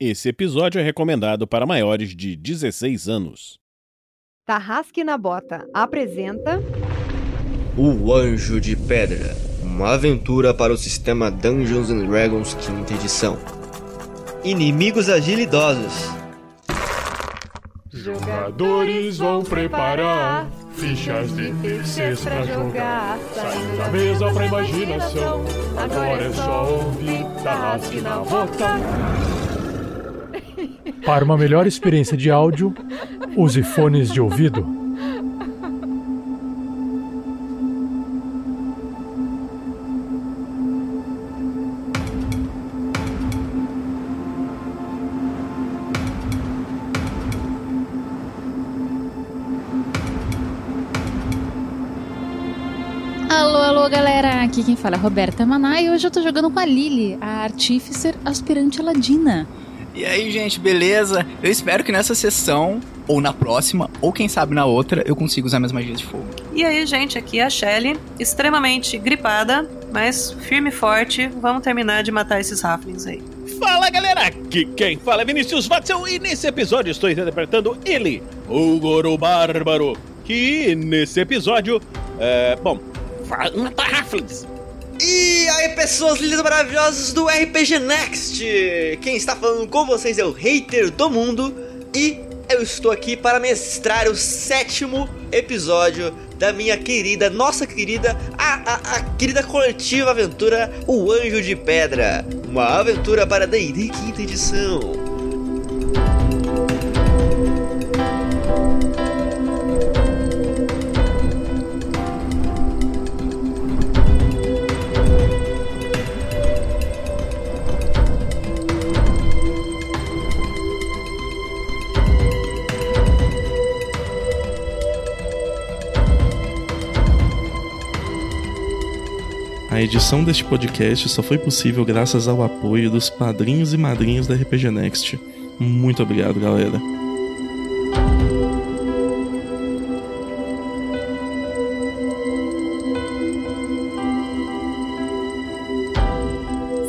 Esse episódio é recomendado para maiores de 16 anos. Tarrasque na Bota apresenta. O Anjo de Pedra uma aventura para o sistema Dungeons and Dragons quinta edição. Inimigos agilidosos. Jogadores vão preparar fichas de terceiros pra jogar. Saindo da mesa pra imaginação. Agora é só ouvir Tarrasque na Bota. Para uma melhor experiência de áudio, use fones de ouvido. Alô, alô, galera! Aqui quem fala é Roberta Maná e hoje eu tô jogando com a Lily, a Artificer aspirante Ladina. E aí, gente, beleza? Eu espero que nessa sessão, ou na próxima, ou quem sabe na outra, eu consiga usar minhas magias de fogo. E aí, gente, aqui é a Shelly, extremamente gripada, mas firme e forte. Vamos terminar de matar esses Raflings aí. Fala galera, aqui quem fala é Vinícius Watzel e nesse episódio estou interpretando ele, o Goro Bárbaro, que nesse episódio, é, bom, matar Halflings. E aí, pessoas lindas e maravilhosas do RPG Next! Quem está falando com vocês é o hater do mundo e eu estou aqui para mestrar o sétimo episódio da minha querida, nossa querida, a, a, a querida coletiva aventura O Anjo de Pedra. Uma aventura para D&D quinta edição. A edição deste podcast só foi possível graças ao apoio dos padrinhos e madrinhas da RPG Next. Muito obrigado, galera.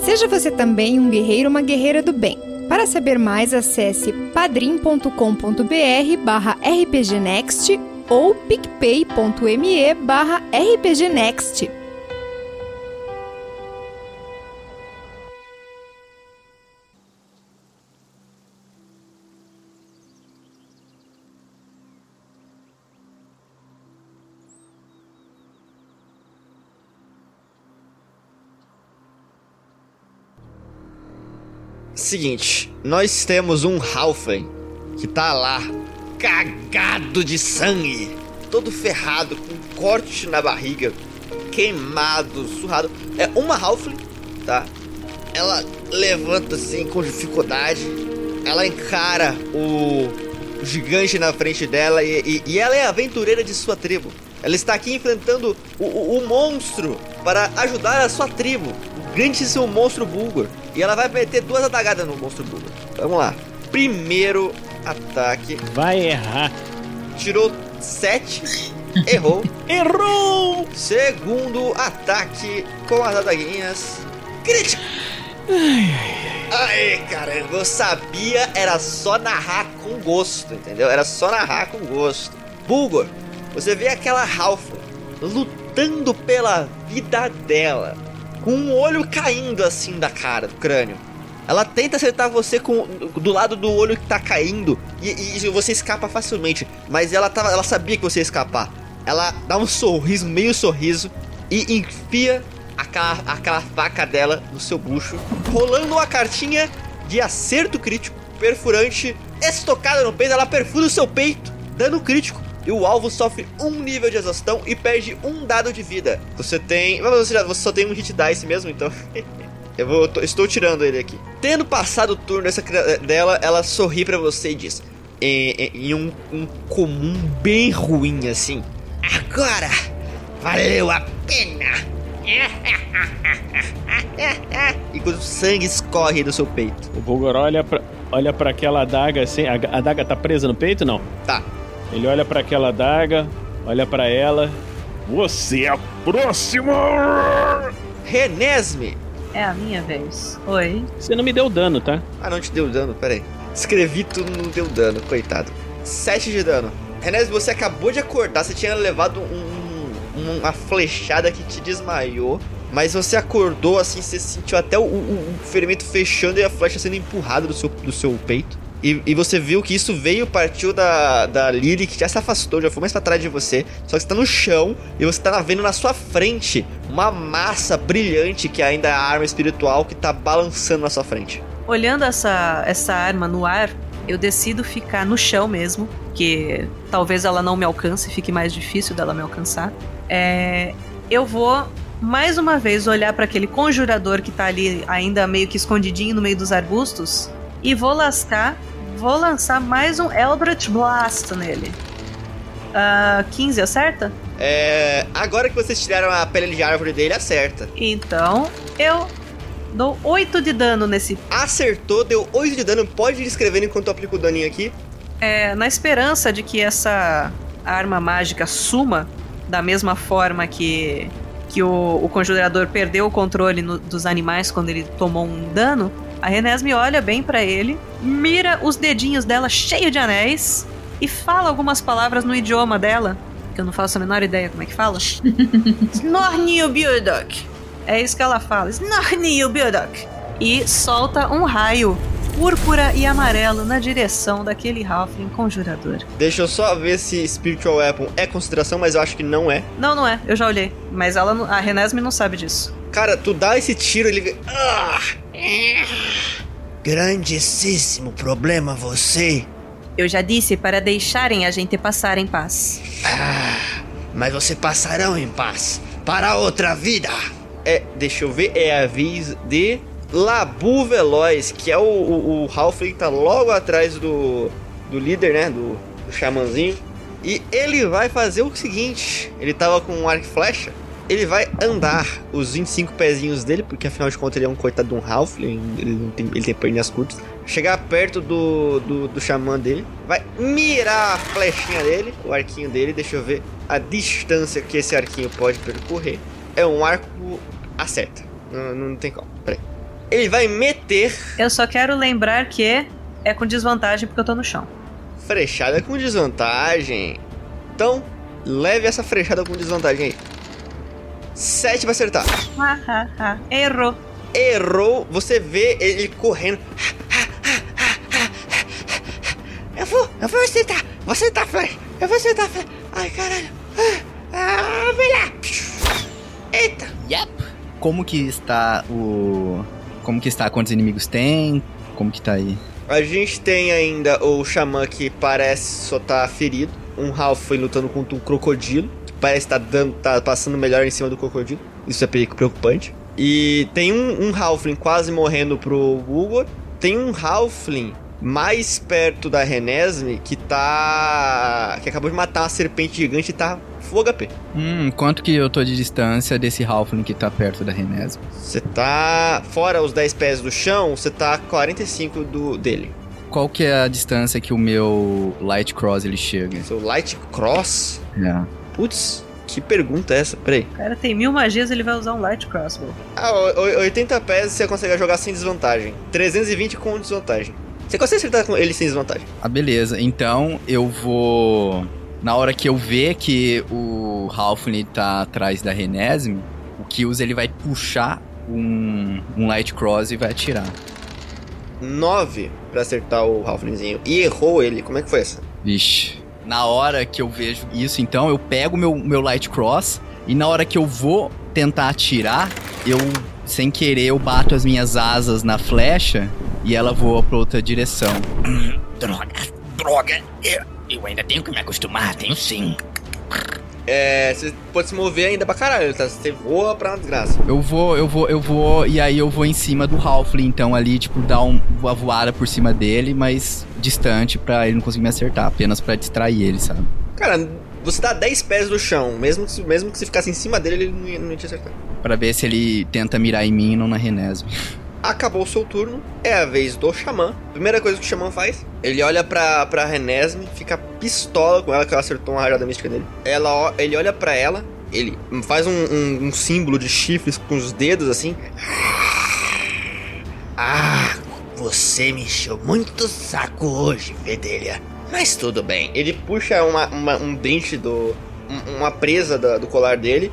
Seja você também um guerreiro ou uma guerreira do bem. Para saber mais, acesse padrim.com.br barra rpgnext ou picpay.me barra rpgnext. Seguinte, nós temos um Halfling que tá lá, cagado de sangue, todo ferrado, com um corte na barriga, queimado, surrado. É uma Halfling, tá? Ela levanta assim com dificuldade, ela encara o, gigante na frente dela e, e, e, ela é aventureira de sua tribo. Ela está aqui enfrentando o, o, o monstro para ajudar a sua tribo, o grandíssimo monstro Bulgur. E ela vai meter duas adagadas no monstro Bulgur. Vamos lá. Primeiro ataque. Vai errar. Tirou 7. Errou. Errou! Segundo ataque com as adaguinhas. Crítico. Ai, caramba, eu sabia, era só narrar com gosto, entendeu? Era só narrar com gosto. Bulgor, você vê aquela Halfling lutando pela vida dela, com um olho caindo assim da cara, do crânio. Ela tenta acertar você com do lado do olho que tá caindo e, e você escapa facilmente, mas ela tava, ela sabia que você ia escapar. Ela dá um sorriso, meio sorriso e enfia aquela, aquela faca dela no seu bucho, rolando uma cartinha de acerto crítico, perfurante, estocada no peito, ela perfura o seu peito, dando crítico. E o alvo sofre um nível de exaustão e perde um dado de vida. Você tem. Mas você, já, você só tem um hit dice mesmo, então. Eu vou, estou tirando ele aqui. Tendo passado o turno dessa, dela, ela sorri para você e diz: em, em um, um comum bem ruim assim. Agora valeu a pena. e quando o sangue escorre do seu peito. O Bulgor olha pra, olha pra aquela adaga assim. A, a adaga tá presa no peito não? Tá. Ele olha para aquela adaga, olha para ela. Você é a próxima! Renesme, É a minha vez. Oi. Você não me deu dano, tá? Ah, não te deu dano, peraí. Escrevi tudo, não deu dano, coitado. 7 de dano. Renés, você acabou de acordar, você tinha levado um- um- uma flechada que te desmaiou. Mas você acordou assim, você sentiu até o, o- o ferimento fechando e a flecha sendo empurrada do seu, do seu peito. E, e você viu que isso veio, partiu da, da Lily, que já se afastou, já foi mais pra trás de você. Só que você tá no chão e você tá vendo na sua frente uma massa brilhante que ainda é a arma espiritual que tá balançando na sua frente. Olhando essa, essa arma no ar, eu decido ficar no chão mesmo, que talvez ela não me alcance, fique mais difícil dela me alcançar. É, eu vou mais uma vez olhar para aquele conjurador que tá ali ainda meio que escondidinho no meio dos arbustos e vou lascar, vou lançar mais um Eldritch Blast nele. Ah, 15 acerta? É. Agora que vocês tiraram a pele de árvore dele, acerta. Então eu dou 8 de dano nesse Acertou, deu 8 de dano. Pode ir escrevendo enquanto eu aplico o daninho aqui. É, na esperança de que essa arma mágica suma da mesma forma que, que o, o conjurador perdeu o controle no- dos animais quando ele tomou um dano, a Renesme olha bem pra ele, mira os dedinhos dela cheio de anéis e fala algumas palavras no idioma dela, que eu não faço a menor ideia como é que fala. Snornio Bildok. É isso que ela fala. Snornio Bildok. E solta um raio púrpura e amarelo na direção daquele Halfling conjurador. Deixa eu só ver se Spiritual Weapon é consideração, mas eu acho que não é. Não, não é. Eu já olhei. Mas ela, a Renesme não sabe disso. Cara, tu dá esse tiro, ele. Ah! Grandíssimo problema você. Eu já disse para deixarem a gente passar em paz. Mas você passarão em paz para outra vida. É, deixa eu ver, é a vez de Labu Veloz, que é o, o, o Halfling que tá logo atrás do, do líder, né? Do, do xamãzinho. E ele vai fazer o seguinte: ele tava com um arco e flecha. Ele vai andar os 25 pezinhos dele, porque afinal de contas ele é um coitado de um Halfling, ele, não tem, ele tem perninhas curtas. Chegar perto do, do, do xamã dele, vai mirar a flechinha dele, o arquinho dele, deixa eu ver a distância que esse arquinho pode percorrer. É um arco acerta, não, não tem como, peraí. Ele vai meter Eu só quero lembrar que é com desvantagem porque eu tô no chão. frechada com desvantagem. Então, leve essa frechada com desvantagem aí. 7 vai acertar. Errou. Errou, você vê ele correndo. Eu vou, eu vou acertar. Vou acertar, Flash. Eu vou acertar, Flash. Ai, caralho. Ah, vem lá. Eita. Yep. Como que está o. Como que está? Quantos inimigos tem? Como que tá aí? A gente tem ainda o Xamã que parece só tá ferido. Um Ralph foi lutando contra um crocodilo. Parece estar dando, tá passando melhor em cima do crocodilo. Isso é perigo- preocupante. E tem um, um Halfling quase morrendo pro Bulgor. Tem um Halfling mais perto da Renesme que tá. que acabou de matar uma serpente gigante e tá full HP. Hum, quanto que eu tô de distância desse Halfling que tá perto da Renesme? Você tá. Fora os 10 pés do chão, você tá a 45 do, dele. Qual que é a distância que o meu Light Cross ele chega? Seu Light Cross. É. Putz, que pergunta é essa? Peraí. O cara tem mil magias, ele vai usar um Light Crossbow. Ah, o- o- 80 pés você consegue jogar sem desvantagem. 320 com desvantagem. Você consegue acertar com ele sem desvantagem. Ah, beleza. Então eu vou. Na hora que eu ver que o Halfling tá atrás da Renesme, o Kills ele vai puxar um, um Light Cross e vai atirar. 9 pra acertar o Halflingzinho. E errou ele. Como é que foi essa? Vixe. Na hora que eu vejo isso, então, eu pego meu, meu Light Cross e na hora que eu vou tentar atirar, eu, sem querer, eu bato as minhas asas na flecha e ela voa pra outra direção. Droga, droga. Eu, eu ainda tenho que me acostumar, tenho sim. É. Você pode se mover ainda pra caralho, tá? Você voa pra uma desgraça. Eu vou, eu vou, eu vou, e aí eu vou em cima do Halfling, então ali, tipo, dar um, uma voada por cima dele, mas distante pra ele não conseguir me acertar, apenas pra distrair ele, sabe? Cara, você tá a 10 pés do chão. Mesmo que, mesmo que você ficasse em cima dele, ele não ia, não ia te acertar. Pra ver se ele tenta mirar em mim e não na Renesme. Acabou seu turno, é a vez do Xamã. Primeira coisa que o Xamã faz, ele olha pra, pra Renesme, fica pistola com ela, que ela acertou uma rajada mística nele. Ela, ele olha pra ela, ele faz um, um- um símbolo de chifres com os dedos assim. Ah, você me encheu muito saco hoje, Fedelha. Mas tudo bem. Ele puxa uma, uma- um dente do. um- uma presa do colar dele,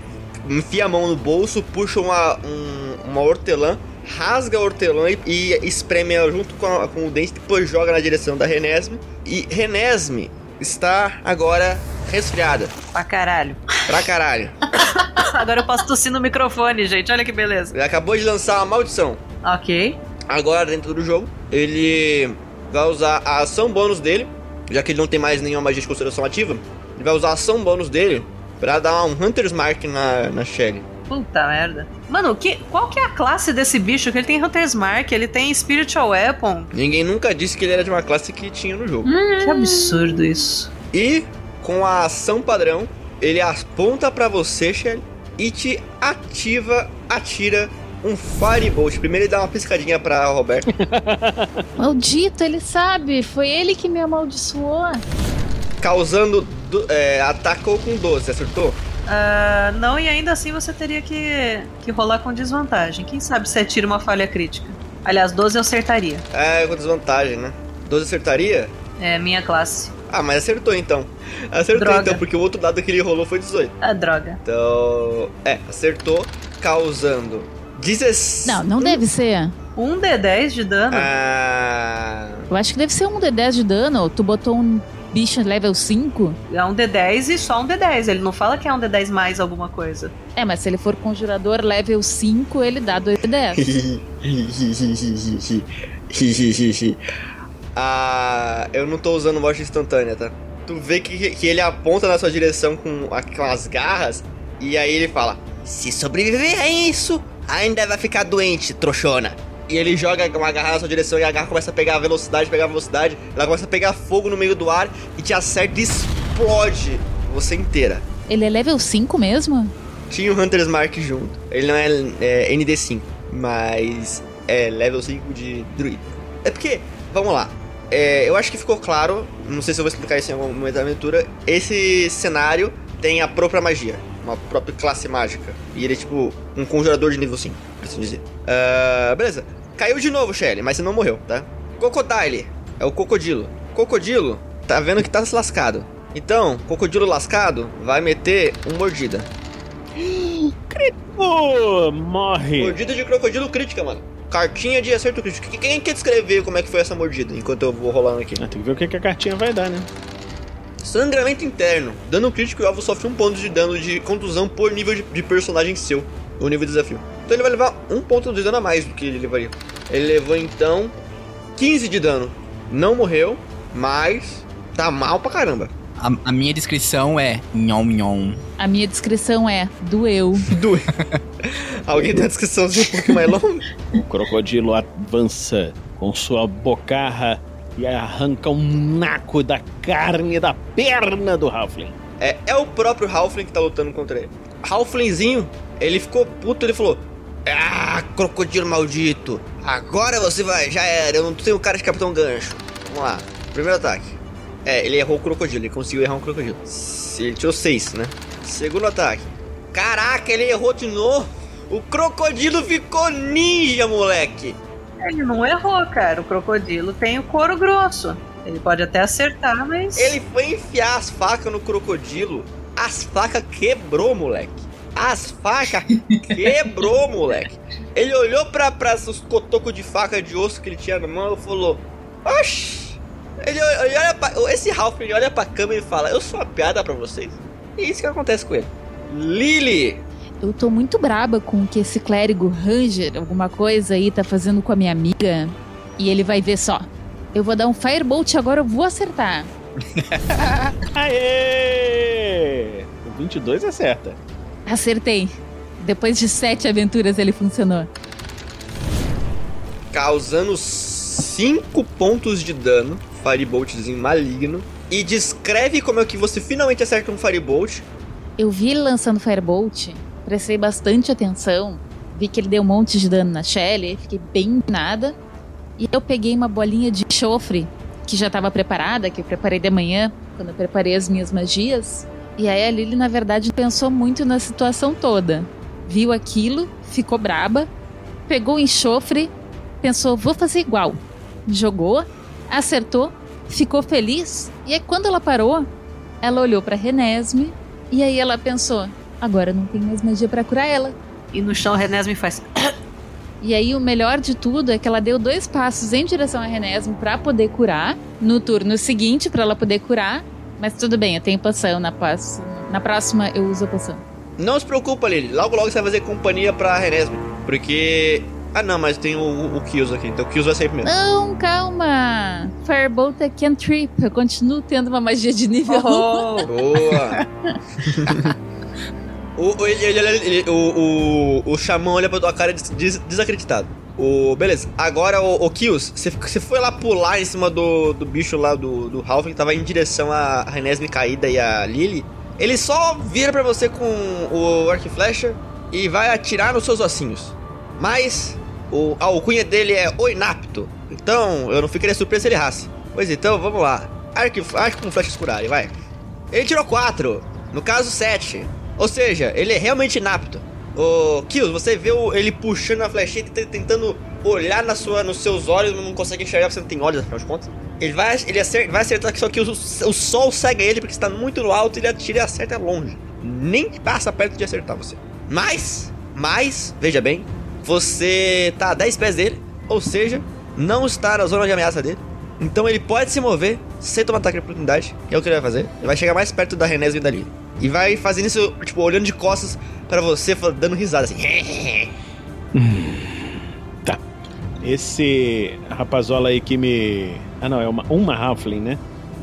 enfia a mão no bolso, puxa uma, um- uma hortelã, rasga a hortelã e, e espreme ela junto com, a- com o dente, depois joga na direção da Renesme. E Renesme está agora resfriada. Pra caralho. Pra caralho. Agora eu posso tossir no microfone, gente. Olha que beleza. Ele acabou de lançar uma maldição. Ok. Agora, dentro do jogo, ele vai usar a ação bônus dele, já que ele não tem mais nenhuma magia de consideração ativa. Ele vai usar a ação bônus dele pra dar um Hunter's Mark na, na Shelly. Puta merda. Mano, que, qual que é a classe desse bicho? Que ele tem Hunter's Mark, ele tem Spiritual Weapon. Ninguém nunca disse que ele era de uma classe que tinha no jogo. Que absurdo isso. E, com a ação padrão, ele aponta pra você, Shelly, e te ativa, atira um Firebolt. Primeiro ele dá uma piscadinha pra Roberto. Maldito, ele sabe. Foi ele que me amaldiçoou. Causando. do- é, atacou com 12, acertou? Ah, não, e ainda assim você teria que, que rolar com desvantagem. Quem sabe você tira uma falha crítica. Aliás, 12 eu acertaria. É, com desvantagem, né? 12 acertaria? É minha classe. Ah, mas acertou então. Acertou Droga. então, porque o outro dado que ele rolou foi 18. Ah, droga. Então. É, acertou, causando 16. Não, não deve ser. Um D10 de dano? Ah. Eu acho que deve ser um D10 de dano. Tu botou um bicho level 5. É um D10 e só um D10. Ele não fala que é um D10 mais alguma coisa. É, mas se ele for conjurador level 5, ele dá 2 D10. ah, eu não tô usando morte instantânea, tá? Tu vê que, que ele aponta na sua direção com, as garras e aí ele fala: Se sobreviver a isso, ainda vai ficar doente, trouxona. E ele joga uma garra na sua direção e a garra começa a pegar velocidade, pegar velocidade. Ela começa a pegar fogo no meio do ar e te acerta e explode você inteira. ele é level 5 mesmo? Tinha o Hunter's Mark junto. Ele não é, é, ND5, mas é level 5 de druida. É porque, vamos lá. É, eu acho que ficou claro, não sei se eu vou explicar isso em algum momento da aventura. Esse cenário tem a própria magia, uma própria classe mágica. E ele é tipo um conjurador de nível 5, por assim dizer. Ah, beleza. Caiu de novo, Shelly, mas você não morreu, tá? Crocodile é o Cocodilo. Cocodilo tá vendo que tá se lascado. Então, Cocodilo lascado vai meter um mordida. Pô, morre. Mordida de crocodilo crítica, mano. Cartinha de acerto crítico. Quem- quer descrever como é que foi essa mordida enquanto eu vou rolando aqui? Ah, tem que ver o que, que a cartinha vai dar, né? Sangramento interno. Dano crítico e o alvo sofre um ponto de dano de contusão por nível de, de personagem seu. O nível de desafio. Então ele vai levar um ponto de dano a mais do que ele levaria. Ele levou então 15 de dano. Não morreu, mas tá mal pra caramba. A, a minha descrição é nhom nhom. A minha descrição é doeu. Doeu. Alguém tem a descrição assim um pouquinho mais longa? O crocodilo avança com sua bocarra e arranca um naco da carne da perna do Halfling. É, é o próprio Halfling que tá lutando contra ele. Halflingzinho, ele ficou puto, ele falou: Ah, crocodilo maldito, agora você vai, já era, eu não tenho cara de Capitão Gancho. Vamos lá, primeiro ataque. É, ele errou o crocodilo, ele conseguiu errar um crocodilo. Ele tirou 6, né? Segundo ataque. Caraca, ele errou de novo. O crocodilo ficou ninja, moleque. Ele não errou, cara. O crocodilo tem o couro grosso. Ele pode até acertar, mas. Ele foi enfiar as facas no crocodilo. As facas quebrou, moleque. As facas quebrou, moleque. Ele olhou pra, pra os cotocos de faca de osso que ele tinha na mão e falou: Oxi. Ele, olha- ele olha pra, esse Ralph ele olha pra câmera e fala: Eu sou uma piada pra vocês. E isso que acontece com ele. Lily! Eu tô muito braba com o que esse clérigo Ranger, alguma coisa aí, tá fazendo com a minha amiga. E ele vai ver só. Eu vou dar um Firebolt agora, eu vou acertar. Aê! O 22 acerta. Acertei. Depois de sete aventuras ele funcionou. Causando 5 pontos de dano. Fireboltzinho maligno. E descreve como é que você finalmente acerta um Firebolt. Eu vi ele lançando Firebolt, prestei bastante atenção, vi que ele deu um monte de dano na Shelly, fiquei bem nada. E eu peguei uma bolinha de enxofre, que já estava preparada, que eu preparei de manhã, quando eu preparei as minhas magias. E aí a Lily, na verdade, pensou muito na situação toda. Viu aquilo, ficou braba, pegou o enxofre, pensou, vou fazer igual. Jogou, acertou, ficou feliz. E aí, quando ela parou, ela olhou pra Renesme. E aí ela pensou, agora não tem mais magia pra curar ela. E no chão, Renesme faz. E aí o melhor de tudo é que ela deu dois passos em direção a Renesme pra poder curar. No turno seguinte, pra ela poder curar. Mas tudo bem, eu tenho poção na próxima. Na próxima eu uso a poção. Não se preocupa, Lily. Logo, logo você vai fazer companhia pra Renesme. Porque. Ah, não, mas tem o, o Kills aqui. Então o Kills vai sair primeiro. Não, calma! Firebolt é cantrip. Eu continuo tendo uma magia de nível 1. Oh. Boa! o, o, ele, ele, ele- ele- o, o, o xamã olha pra tua cara des, des- desacreditado. O, beleza, agora o, o Kills, você, foi lá pular em cima do, do bicho lá do, do Halfling, que tava em direção a Renesme caída e a Lily. Ele só vira pra você com o arco e flecha e vai atirar nos seus ossinhos. Mas o, a alcunha dele é o inapto. Então eu não ficaria surpreso se ele errasse. Pois então, vamos lá. Arco, com flechas curarem, vai. Ele tirou 4, no caso 7. Ou seja, ele é realmente inapto. O Kills, você vê ele puxando a flechinha, tentando olhar na sua, nos seus olhos, mas não consegue enxergar porque você não tem olhos, afinal de contas. Ele vai, ele acerta, vai acertar, só que o, o sol cega ele porque está muito no alto, ele atira e acerta longe. Nem passa perto de acertar você. Mas, mas, veja bem, você tá a 10 pés dele, ou seja, não está na zona de ameaça dele. Então ele pode se mover sem tomar ataque de oportunidade, que é o que ele vai fazer. Ele vai chegar mais perto da Renés e da Lily. E vai fazendo isso, tipo, olhando de costas pra você, dando risada assim. Tá. Esse rapazola aí que me. Ah, não, é uma, uma Halfling, né?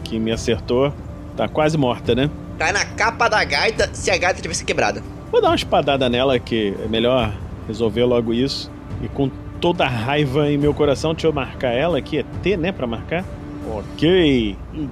Que me acertou. Tá quase morta, né? Cai na capa da gaita se a gaita tivesse quebrada. Vou dar uma espadada nela, que é melhor resolver logo isso. E com toda a raiva em meu coração, deixa eu marcar ela aqui. É T, né? Pra marcar. Ok. E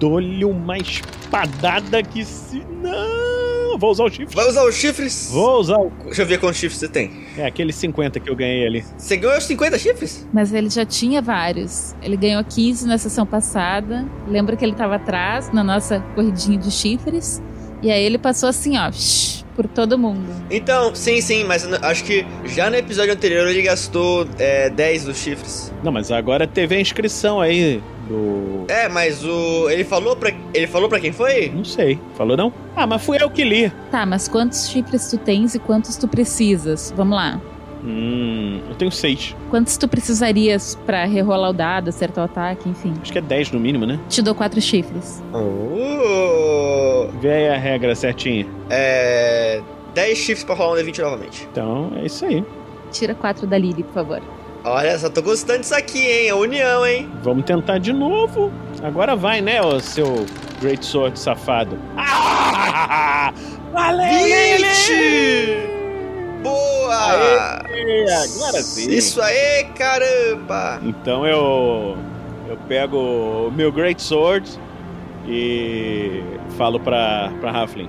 dou-lhe uma espadada que se. Não! Vou usar o chifre. Vai usar os chifres? Vou usar o. Deixa eu ver quantos chifres você tem. É aquele 50 que eu ganhei ali. Você ganhou os 50 chifres? Mas ele já tinha vários. Ele ganhou 15 na sessão passada. Lembra que ele tava atrás na nossa corridinha de chifres. E aí ele passou assim, ó, shh, por todo mundo. Então, sim, sim, mas acho que já no episódio anterior ele gastou é, 10 dos chifres. Não, mas agora teve a inscrição aí do. É, mas o. Ele falou pra. Ele falou pra quem foi? Não sei. Falou não? Ah, mas fui eu que li. Tá, mas quantos chifres tu tens e quantos tu precisas? Vamos lá. Hum. Eu tenho seis. Quantos tu precisarias pra rerolar o dado, acertar o ataque, enfim? Acho que é 10 no mínimo, né? Te dou quatro chifres. Oh, Vê aí a regra certinha. é. 10 chifres pra rolar um D20 novamente. Então, é isso aí. Tira quatro da Lily, por favor. Olha, só tô gostando disso aqui, hein? A união, hein? Vamos tentar de novo. Agora vai, né, ô seu Great Sword safado. Ah! Valeu, Lily! 20! Boa! Aê, agora sim. Isso aí, caramba! Então eu eu pego o meu Great Sword e falo pra, pra Halfling,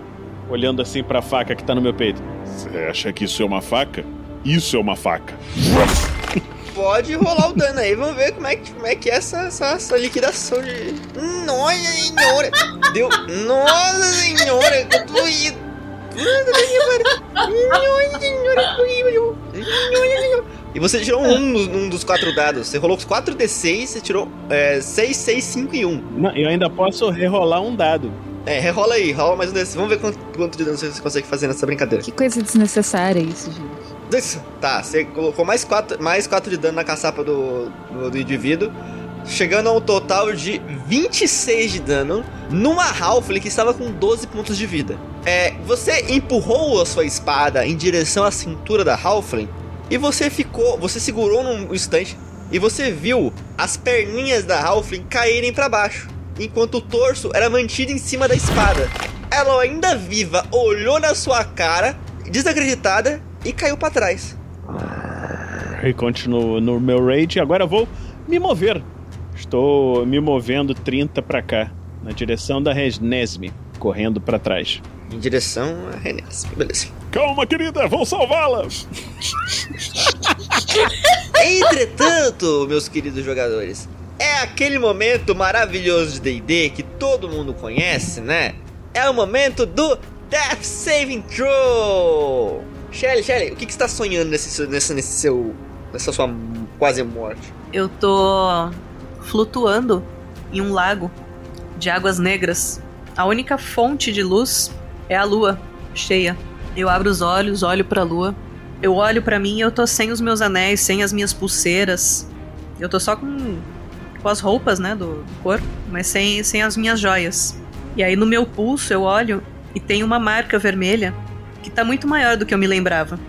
olhando assim pra faca que tá no meu peito. Você acha que isso é uma faca? Isso é uma faca. Pode rolar o dano aí, vamos ver como é que, como é, que é essa, essa, essa liquidação de. Nossa senhora! Deu. Nossa senhora, eu tô indo. E você tirou um num dos quatro dados. Você rolou os 4d6, você tirou é, 6, 6, 5 e 1. Não, eu ainda posso rerolar um dado. É, rerola aí, rola mais um d6. Vamos ver quanto, quanto de dano você consegue fazer nessa brincadeira. Que coisa desnecessária isso, gente. Isso. Tá, você colocou mais 4 mais quatro de dano na caçapa do, do, do indivíduo, chegando a um total de 26 de dano numa Halfling que estava com 12 pontos de vida. É, você empurrou a sua espada em direção à cintura da Halfling e você ficou, você segurou num instante e você viu as perninhas da Halfling caírem para baixo, enquanto o torso era mantido em cima da espada. Ela ainda viva olhou na sua cara, desacreditada, e caiu para trás. E continuo no meu rage. Agora vou me mover. Estou me movendo 30 pra cá, na direção da Resnesme, correndo pra trás. Em direção a Renés. Beleza. Calma, querida, vou salvá-la. Entretanto, meus queridos jogadores, é aquele momento maravilhoso de D&D que todo mundo conhece, né? É o momento do Death Saving Throw. Shelly, Shelly, o que, que você está sonhando nesse, seu- nesse, nesse seu, nessa sua quase morte. Eu tô flutuando em um lago de águas negras. A única fonte de luz é a lua cheia. Eu abro os olhos, olho pra lua. Eu olho pra mim e eu tô sem os meus anéis, sem as minhas pulseiras. Eu tô só com, com as roupas, né, do, do corpo, mas sem, sem as minhas joias. E aí no meu pulso eu olho e tem uma marca vermelha que tá muito maior do que eu me lembrava.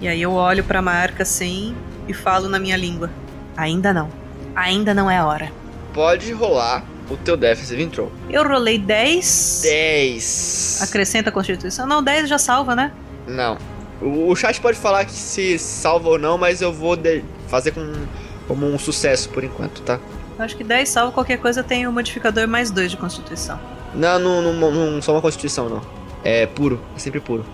E aí eu olho pra marca assim e falo na minha língua: Ainda não. Ainda não é a hora. Pode rolar o teu Saving Throw. Eu rolei 10. 10. Acrescenta a Constituição. Não, 10 já salva, né? Não. O, o chat pode falar que se salva ou não, mas eu vou fazer com, como um sucesso por enquanto, tá? Eu acho que 10 salva qualquer coisa tem o modificador mais 2 de Constituição. Não, não, não, não só uma constituição, não. É puro, é sempre puro.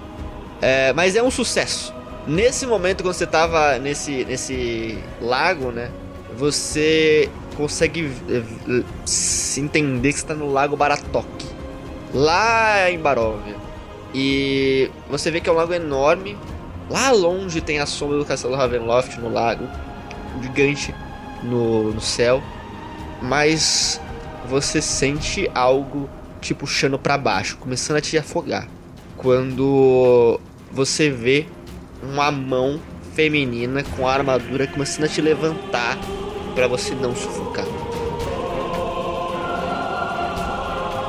É, mas é um sucesso. Nesse momento, quando você tava nesse, nesse lago, né? Você consegue eh, se entender que você tá no lago Baratok. Lá em Baróvia. E você vê que é um lago enorme. Lá longe tem a sombra do castelo Ravenloft no lago. Gigante no, no céu. Mas você sente algo te puxando pra baixo, começando a te afogar. Quando você vê uma mão feminina com a armadura começando a te levantar pra você não sufocar.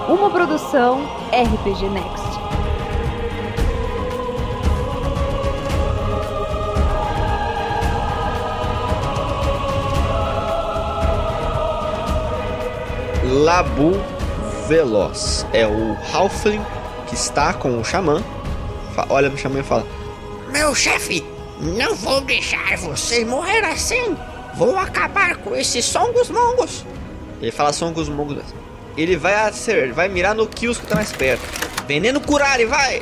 Uma produção RPG Next. Labu Veloz é o Halfling que está com o xamã. Olha pro xamã e fala: Meu chefe, não vou deixar você morrer assim. Vou acabar com esses songos mongos. Ele fala Songos Mongos. Ele vai acer, vai mirar no Kills que tá mais perto. Veneno curar, e vai!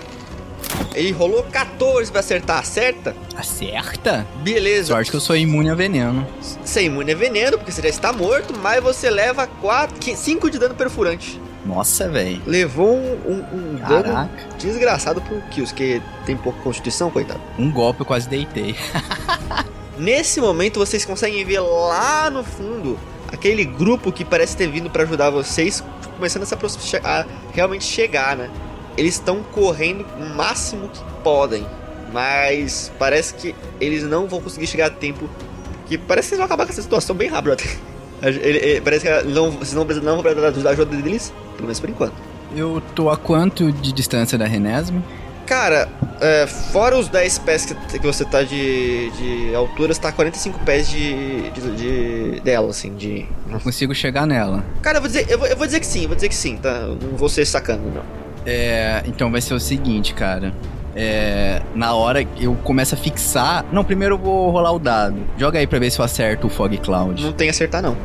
Ele rolou 14 pra acertar, acerta? Acerta? Beleza. Sorte que eu sou imune a veneno. Você é imune a veneno, porque você já está morto, mas você leva 5 de dano perfurante. Nossa, velho. Levou um, um, um dano desgraçado pro Kills, que tem pouca constituição, coitado. Um golpe eu quase deitei. Nesse momento vocês conseguem ver lá no fundo aquele grupo que parece ter vindo pra ajudar vocês, começando a, se a realmente chegar, né? Eles estão correndo o máximo que podem, mas parece que eles não vão conseguir chegar a tempo, que parece que eles vão acabar com essa situação bem rápido até. Ele- ele- parece que não, vocês não, precisam- não vão precisar da ajuda deles, pelo menos por enquanto. Eu tô a quanto de distância da Renesme? Cara, é, fora os 10 pés que, que você tá de, de altura, você tá a 45 pés de, de, de- dela, assim, de. Não consigo chegar nela. Cara, eu vou dizer, eu vou, eu vou dizer que sim, eu vou dizer que sim, tá? Eu não vou ser sacando, não. É, então vai ser o seguinte, cara. É, na hora que eu começo a fixar. Não, primeiro eu vou rolar o dado. Joga aí pra ver se eu acerto o Fog Cloud. Não tem acertar, não.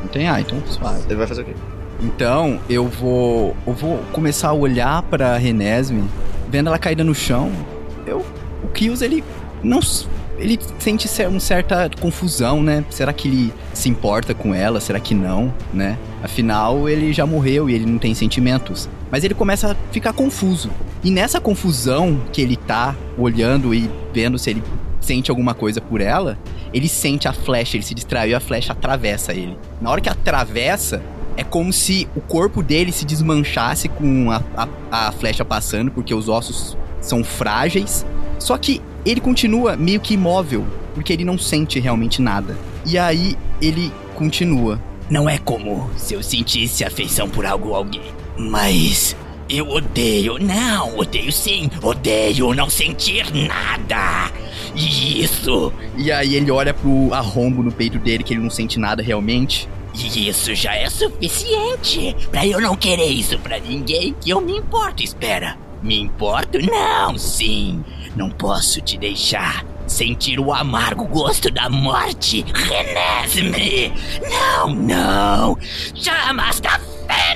Não tem? Ah, então suave. Ele vai fazer o quê? Então, eu vou. Eu vou começar a olhar pra Renesme, vendo ela caída no chão. Eu. O Kills, ele. Não. Ele sente uma certa confusão, né? Será que ele se importa com ela? Será que não, né? Afinal, ele já morreu e ele não tem sentimentos. Mas ele começa a ficar confuso. E nessa confusão que ele tá olhando e vendo se ele sente alguma coisa por ela, ele sente a flecha, ele se distraiu e a flecha atravessa ele. Na hora que atravessa, é como se o corpo dele se desmanchasse com a, a, a flecha passando, porque os ossos são frágeis. Só que ele continua meio que imóvel, porque ele não sente realmente nada. E aí ele continua. Não é como se eu sentisse afeição por algo ou alguém. Mas eu odeio. Não, odeio sim. Odeio não sentir nada. E isso. E aí ele olha pro arrombo no peito dele, que ele não sente nada realmente. E isso já é suficiente pra eu não querer isso pra ninguém que eu me importo. Espera, me importo? Não, sim. Não posso te deixar sentir o amargo gosto da morte. Renesme! Não, não! Chamas da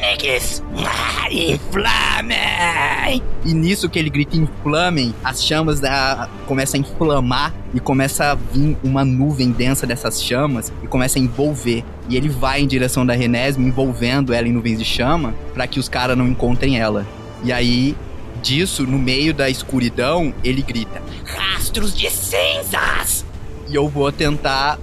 Fênix! Ah, Inflamem! E nisso que ele grita inflamem, as chamas da... começam a inflamar e começa a vir uma nuvem densa dessas chamas e começa a envolver. E ele vai em direção da Renesme, envolvendo ela em nuvens de chama, para que os caras não encontrem ela. E aí, disso, no meio da escuridão, ele grita: Rastros de cinzas! E eu vou tentar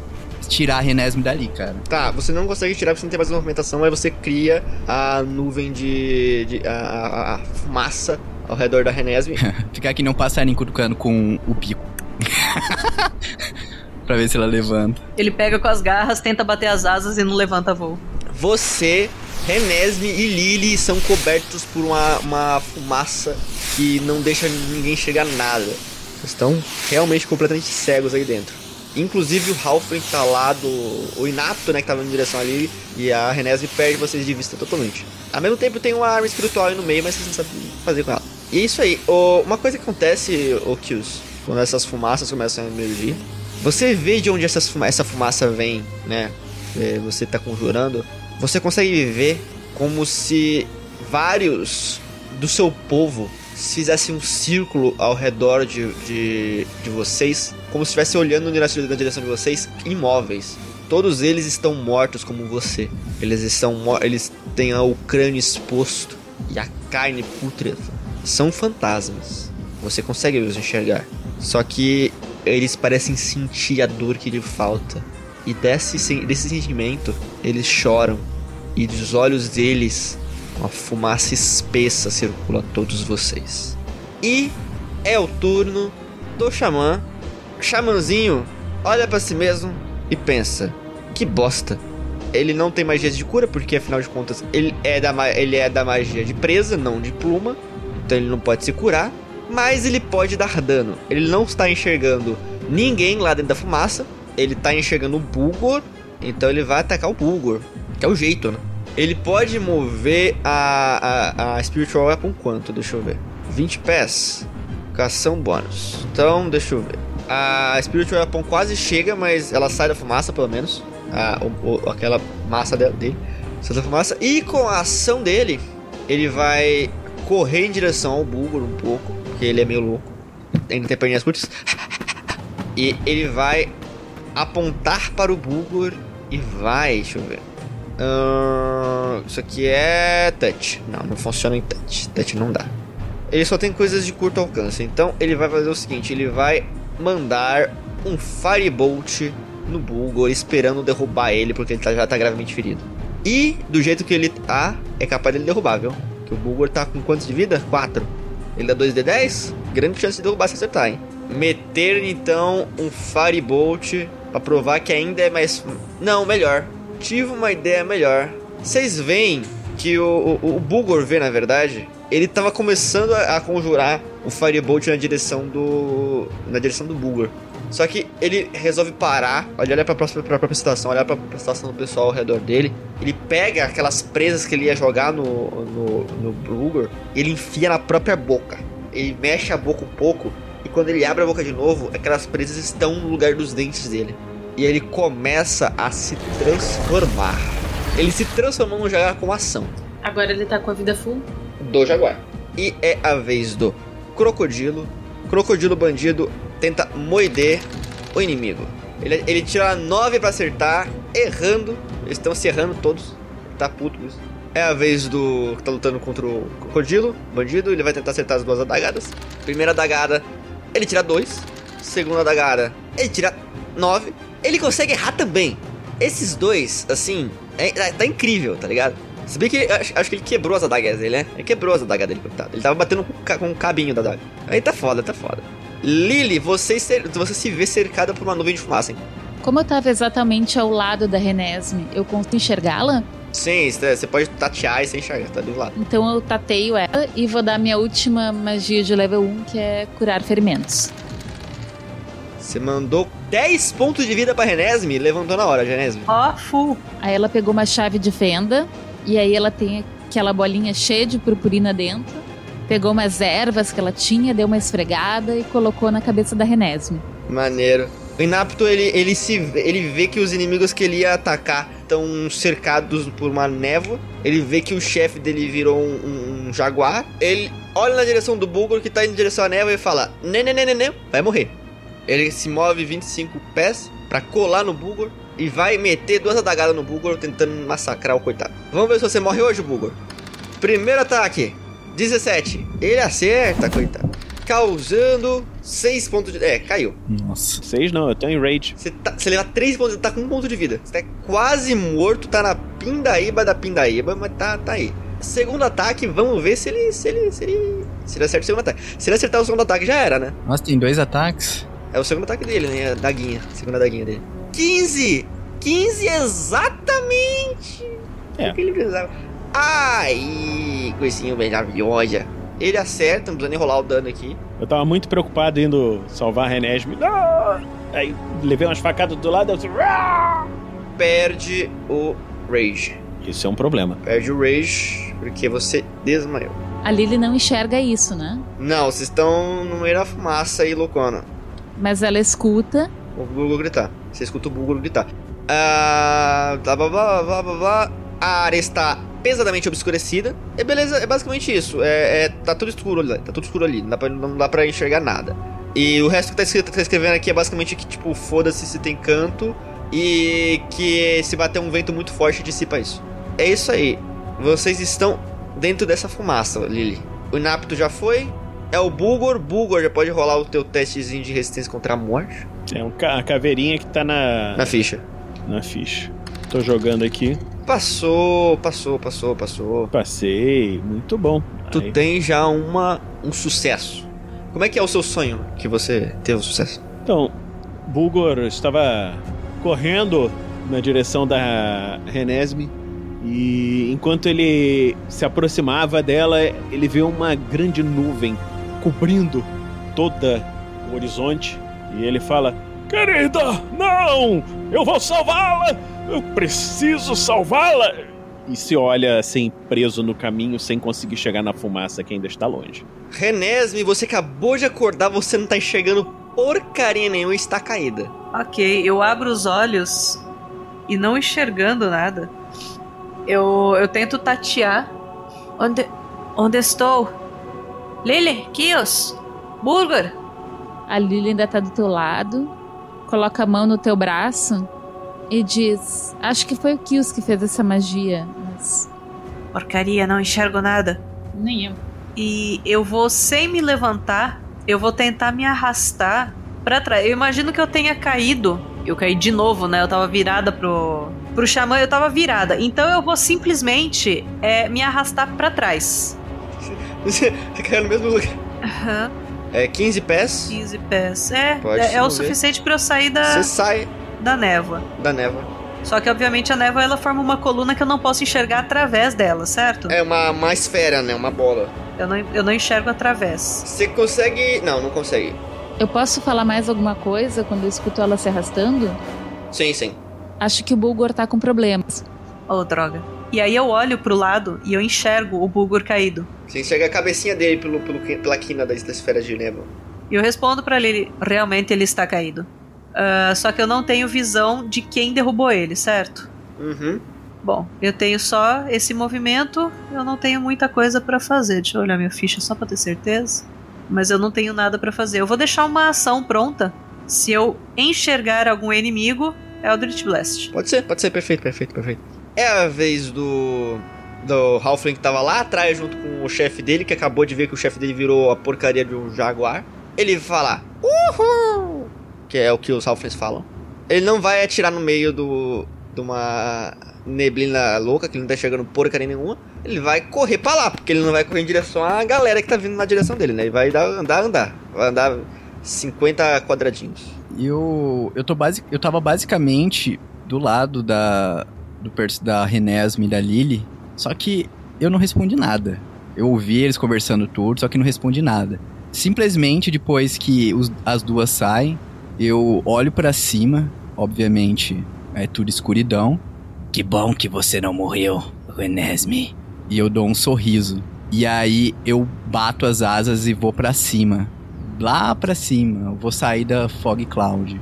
tirar a Renesme dali, cara. Tá, você não consegue tirar porque você não tem mais movimentação, aí você cria a nuvem de. de a, a- a fumaça ao redor da Renesme. Ficar que nem um passarinho cutucando com o bico. pra ver se ela levanta. Ele pega com as garras, tenta bater as asas e não levanta voo. Você, Renesme e Lily são cobertos por uma, uma fumaça que não deixa ninguém enxergar nada. Vocês estão realmente completamente cegos aí dentro. Inclusive o Halfling tá lá do. O Inapto, né, que tava em direção a Lily, e a Renesme perde vocês de vista totalmente. Ao mesmo tempo tem uma arma espiritual aí no meio, mas vocês não sabem fazer com ela. E é isso aí. O- uma coisa que acontece, o Kills, quando essas fumaças começam a emergir, você vê de onde essas fuma- essa fumaça vem, né? é, você tá conjurando, você consegue ver como se vários do seu povo fizessem um círculo ao redor de, de, de vocês, como se estivesse olhando na direção de vocês, imóveis. Todos eles estão mortos como você. Eles estão eles têm o crânio exposto e a carne pútrida. São fantasmas. Você consegue os enxergar. Só que eles parecem sentir a dor que lhe falta. E desse, desse sentimento, eles choram. E dos olhos deles, uma fumaça espessa circula todos vocês. E é o turno do xamã. Xamãzinho olha pra si mesmo e pensa: que bosta. Ele não tem magia de cura, porque afinal de contas ele é da, ele é da magia de presa, não de pluma. Então ele não pode se curar. Mas ele pode dar dano. Ele não está enxergando ninguém lá dentro da fumaça. Ele está enxergando o Bulgor. Então ele vai atacar o Bulgor. Que é o jeito, né? Ele pode mover a, a, a Spiritual Weapon quanto? Deixa eu ver. 20 pés. Com ação bônus. Então, deixa eu ver. A Spiritual Weapon quase chega, mas ela sai da fumaça, pelo menos. A, o- o- aquela massa de- dele. Sai da fumaça. E com a ação dele, ele vai correr em direção ao Bulgor um pouco. Porque ele é meio louco. Ainda tem perninhas curtas. E ele vai apontar para o Bulgor e vai. Deixa eu ver. Ahn, isso aqui é touch. Não, não funciona em touch. Touch não dá. Ele só tem coisas de curto alcance. Então ele vai fazer o seguinte: ele vai mandar um Firebolt no Bulgor, esperando derrubar ele, porque ele tá- já tá gravemente ferido. E do jeito que ele tá, é capaz dele derrubar, viu? Que o Bulgor tá com quantos de vida? 4. Ele dá 2 de 10? Grande chance de derrubar se acertar, hein? Meter então um Firebolt pra provar que ainda é mais. Não, melhor. Tive uma ideia melhor. Vocês veem que o, o, o Bulgor vê, na verdade, ele tava começando a, a conjurar o Firebolt na direção do. na direção do Bulgor. Só que ele resolve parar, olha pra próxima, pra própria situação, olhar pra, pra situação do pessoal ao redor dele. Ele pega aquelas presas que ele ia jogar no, no, no Bulgor e ele enfia na própria boca. Ele mexe a boca um pouco e quando ele abre a boca de novo, aquelas presas estão no lugar dos dentes dele. E ele começa a se transformar. Ele se transformou num jaguar com ação Agora ele tá com a vida full. Do jaguar. E é a vez do crocodilo. Crocodilo bandido tenta moeder o inimigo. Ele, ele tira 9 pra acertar, errando. Eles estão se errando todos. Tá puto isso. É a vez do que tá lutando contra o crocodilo, bandido. Ele vai tentar acertar as duas adagadas. Primeira adagada, ele tira 2. Segunda adagada, ele tira 9. Ele consegue errar também. Esses dois, assim, é- é- tá incrível, tá ligado? Se bem que ele- acho, acho que ele quebrou as adagas dele, né? Ele quebrou as adagas dele, coitado. Ele tava batendo com, com o cabinho da adaga. Aí tá foda, tá foda. Lily, você, você se vê cercada por uma nuvem de fumaça, hein? Como eu tava exatamente ao lado da Renesme, eu consigo enxergá-la? Sim, você você pode tatear e sem enxergar, tá do lado. Então eu tateio ela e vou dar minha última magia de level 1, que é curar ferimentos. Você mandou 10 pontos de vida pra Renesme e levantou na hora, Renesme. Ó, full. Aí ela pegou uma chave de fenda e aí ela tem aquela bolinha cheia de purpurina dentro. Pegou umas ervas que ela tinha, deu uma esfregada e colocou na cabeça da Renesme. Maneiro. O Inapto, ele, ele, se, ele vê que os inimigos que ele ia atacar estão cercados por uma névoa. Ele vê que o chefe dele virou um, um- jaguar. Ele olha na direção do Bulgor, que tá em direção à névoa, e fala: Né, né, né, né, vai morrer. Ele se move 25 pés pra colar no Bulgor e vai meter duas adagadas no Bulgor, tentando massacrar o coitado. Vamos ver se você morre hoje, Bulgor. Primeiro ataque: 17. Ele acerta, coitado. causando 6 pontos de. É, caiu. Nossa. Seis não, eu tô em rage. Você, tá, você leva 3 pontos, tá com um ponto de vida. Você tá quase morto, tá na pindaíba da pindaíba, mas tá, tá aí. Segundo ataque, vamos ver se ele. se ele. se ele. se ele acerta o segundo ataque. Se ele acertar o segundo ataque, já era, né? Nossa, tem dois ataques? É o segundo ataque dele, né? A daguinha. A segunda daguinha dele. 15! 15 exatamente! É. O que ele precisava. Ai, coisinha maravilhosa. Ele acerta, não precisa nem rolar o dano aqui. Eu tava muito preocupado indo salvar a Renesme. Não! Aí levei umas facadas do lado, eu "Ah!" Perde o Rage. Isso é um problema. Perde o Rage porque você desmaiou. A Lily não enxerga isso, né? Não, vocês estão no meio da fumaça aí, loucona. Mas ela escuta. O Bulgo gritar. Você escuta o Bulgo gritar. Ah, blá blá blá blá blá blá. A área está pesadamente obscurecida. É beleza, é basicamente isso. É, é- tá tudo escuro ali. Tá tudo escuro ali. Não dá pra, não dá pra enxergar nada. E o resto que tá, escrito, tá escrevendo aqui é basicamente que, tipo, foda-se se tem canto. E que se bater um vento muito forte dissipa isso. É isso aí. Vocês estão dentro dessa fumaça, Lily. O Inapto já foi. É o Bulgor. Bulgor já pode rolar o teu testezinho de resistência contra a morte. É um ca- a caveirinha que tá na, Na ficha. na ficha. Tô jogando aqui. Passou, passou, passou, passou. Passei. Muito bom. Tu Aí- tem já uma um sucesso. Como é que é o seu sonho que você teve um sucesso? Então, Bulgor estava correndo na direção da Renesme e enquanto ele se aproximava dela, ele viu uma grande nuvem cobrindo toda o horizonte e ele fala: "Querida, não! Eu vou salvá-la! Eu preciso salvá-la!" E se olha assim preso no caminho sem conseguir chegar na fumaça que ainda está longe. Renesme, você acabou de acordar, você não tá enxergando porcaria nenhuma e está caída. Ok, eu abro os olhos e não enxergando nada. Eu, eu tento tatear. Onde, onde estou? Lily, Kios, Burger. A Lily ainda tá do teu lado. Coloca a mão no teu braço e diz: Acho que foi o Kios que fez essa magia, mas. Porcaria, não enxergo nada. Nem eu. E eu vou, sem me levantar, eu vou tentar me arrastar pra trás. Eu imagino que eu tenha caído. Eu caí de novo, né? Eu tava virada pro, pro xamã, eu tava virada. Então eu vou simplesmente é, me arrastar pra trás. Você, você caiu no mesmo lugar. Aham, É 15 pés. 15 pés. É, Pode é, é o suficiente pra eu sair da, Você sai da névoa. da névoa. Só que, obviamente, a névoa ela forma uma coluna que eu não posso enxergar através dela, certo? É uma, uma esfera, né? Uma bola. Eu, não, eu não enxergo através. Você consegue. Não, não consegue. Eu posso falar mais alguma coisa quando eu escuto ela se arrastando? Sim, sim. Acho que o Bulgor tá com problemas. Oh, droga. E aí eu olho pro lado e eu enxergo o Bulgur caído. Você enxerga a cabecinha dele pelo, pelo, pela quina da, da esfera de névoa. E eu respondo pra ele: realmente ele está caído. Ah, só que eu não tenho visão de quem derrubou ele, certo? Uhum. Bom, eu tenho só esse movimento, eu não tenho muita coisa pra fazer. Deixa eu olhar minha ficha só pra ter certeza. Mas eu não tenho nada pra fazer. Eu vou deixar uma ação pronta. Se eu enxergar algum inimigo, Eldritch Blast. Pode ser, pode ser. Perfeito, perfeito, perfeito. É a vez do. Do Halfling que tava lá atrás junto com o chefe dele, que acabou de ver que o chefe dele virou a porcaria de um jaguar. Ele fala. Uhul! Que é o que os Halflings falam. Ele não vai atirar no meio do. de uma neblina louca, que não tá enxergando porcaria nenhuma. Ele vai correr pra lá, porque ele não vai correr em direção à galera que tá vindo na direção dele, né? Ele vai dar, andar, andar. Vai andar 50 quadradinhos. Eu, eu, tô basic, eu tava basicamente do lado da, do, da Renesme e da Lily, só que eu não respondi nada. Eu ouvi eles conversando tudo, só que não respondi nada. Simplesmente depois que os- as duas saem, eu olho pra cima, obviamente é tudo escuridão, Que bom que você não morreu, Renesme. e eu dou um sorriso. E aí eu bato as asas e vou pra cima. Lá pra cima. Eu vou sair da Fog Cloud.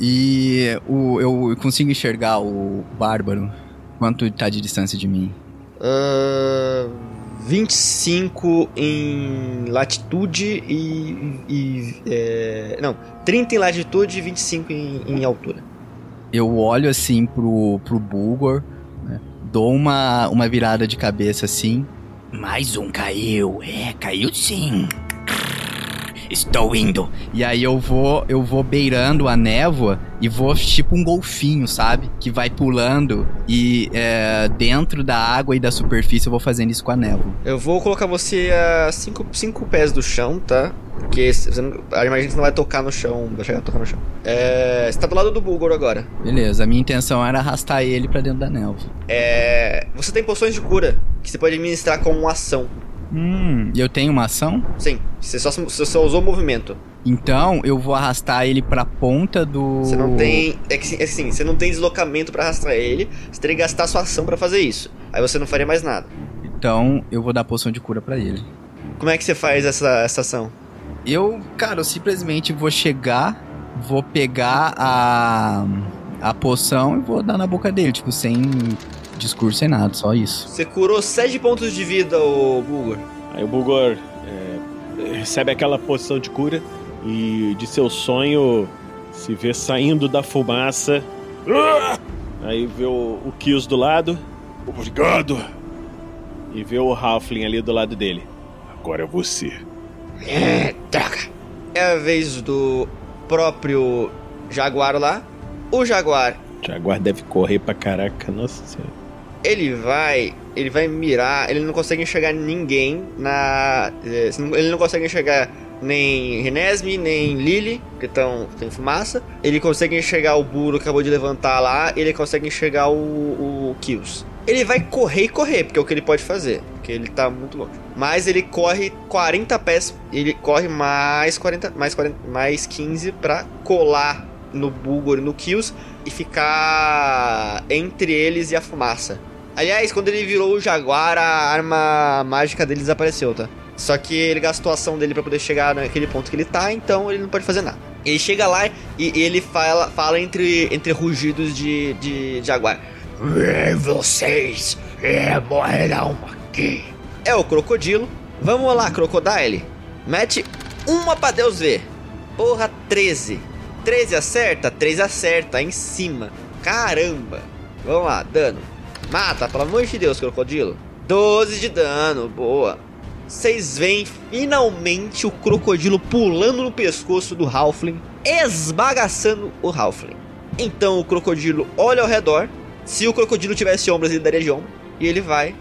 E o, eu consigo enxergar o Bárbaro. Quanto tá de distância de mim? Ahn, 25 em latitude e. e é, não, 30 em latitude e 25 em, em altura. Eu olho assim pro, pro Bulgor, né? dou uma, uma virada de cabeça assim. Mais um caiu. É, caiu sim. Estou indo. E aí eu vou, eu vou beirando a névoa e vou tipo um golfinho, sabe? Que vai pulando e é, dentro da água e da superfície eu vou fazendo isso com a névoa. Eu vou colocar você a 5 cinco pés do chão, tá? Porque você não, a imagem você não vai tocar no chão, vai chegar a tocar no chão. É, você tá do lado do Bulgor agora. Beleza, a minha intenção era arrastar ele pra dentro da névoa. É, você tem poções de cura que você pode administrar como uma ação. Hum, e eu tenho uma ação? Sim, você só, você só usou movimento. Então eu vou arrastar ele pra ponta do. Você não tem. É que é assim, você não tem deslocamento pra arrastar ele. Você teria que gastar sua ação pra fazer isso. Aí você não faria mais nada. Então eu vou dar poção de cura pra ele. Como é que você faz essa, essa ação? Eu, cara, eu simplesmente vou chegar, vou pegar a. a poção e vou dar na boca dele, tipo, sem discurso, sem nada, só isso. Você curou 7 pontos de vida, o Bulgor. Aí o Bulgor é, recebe aquela poção de cura e de seu sonho se vê saindo da fumaça. Aí vê o, o Kills do lado. Obrigado! E vê o Halfling ali do lado dele. Agora é você. É, droga. É a vez do próprio Jaguar lá. O Jaguar, O Jaguar deve correr pra caraca, nossa senhora. Ele vai. Ele vai mirar. Ele não consegue enxergar ninguém na. eh, Ele não consegue enxergar nem Renesme, nem Lily, que estão em fumaça. Ele consegue enxergar o Buro que acabou de levantar lá. Ele consegue enxergar o, o Kills. Ele vai correr e correr, porque é o que ele pode fazer. Porque ele tá muito longe. Mas ele corre 40 pés. Ele corre mais 40. Mais, 40, mais 15 pra colar no Bulgor e no Kills e ficar entre eles e a fumaça. Aliás, quando ele virou o Jaguar, a arma mágica dele desapareceu, tá? Só que ele gastou a ação dele pra poder chegar naquele ponto que ele tá, então ele não pode fazer nada. Ele chega lá e, ele fala, fala entre, entre rugidos de, de Jaguar. É, vocês é, morrerão aqui. É o crocodilo. Vamos lá, Crocodile. Mete uma pra Deus ver. Porra, 13. 13 acerta? 13 acerta, em cima. Caramba. Vamos lá, dano. Mata, pelo amor de Deus, crocodilo. 12 de dano, boa. Vocês veem finalmente o crocodilo pulando no pescoço do Halfling, esbagaçando o Halfling. Então o crocodilo olha ao redor. Se o crocodilo tivesse ombros, ele daria de ombro. E ele vai.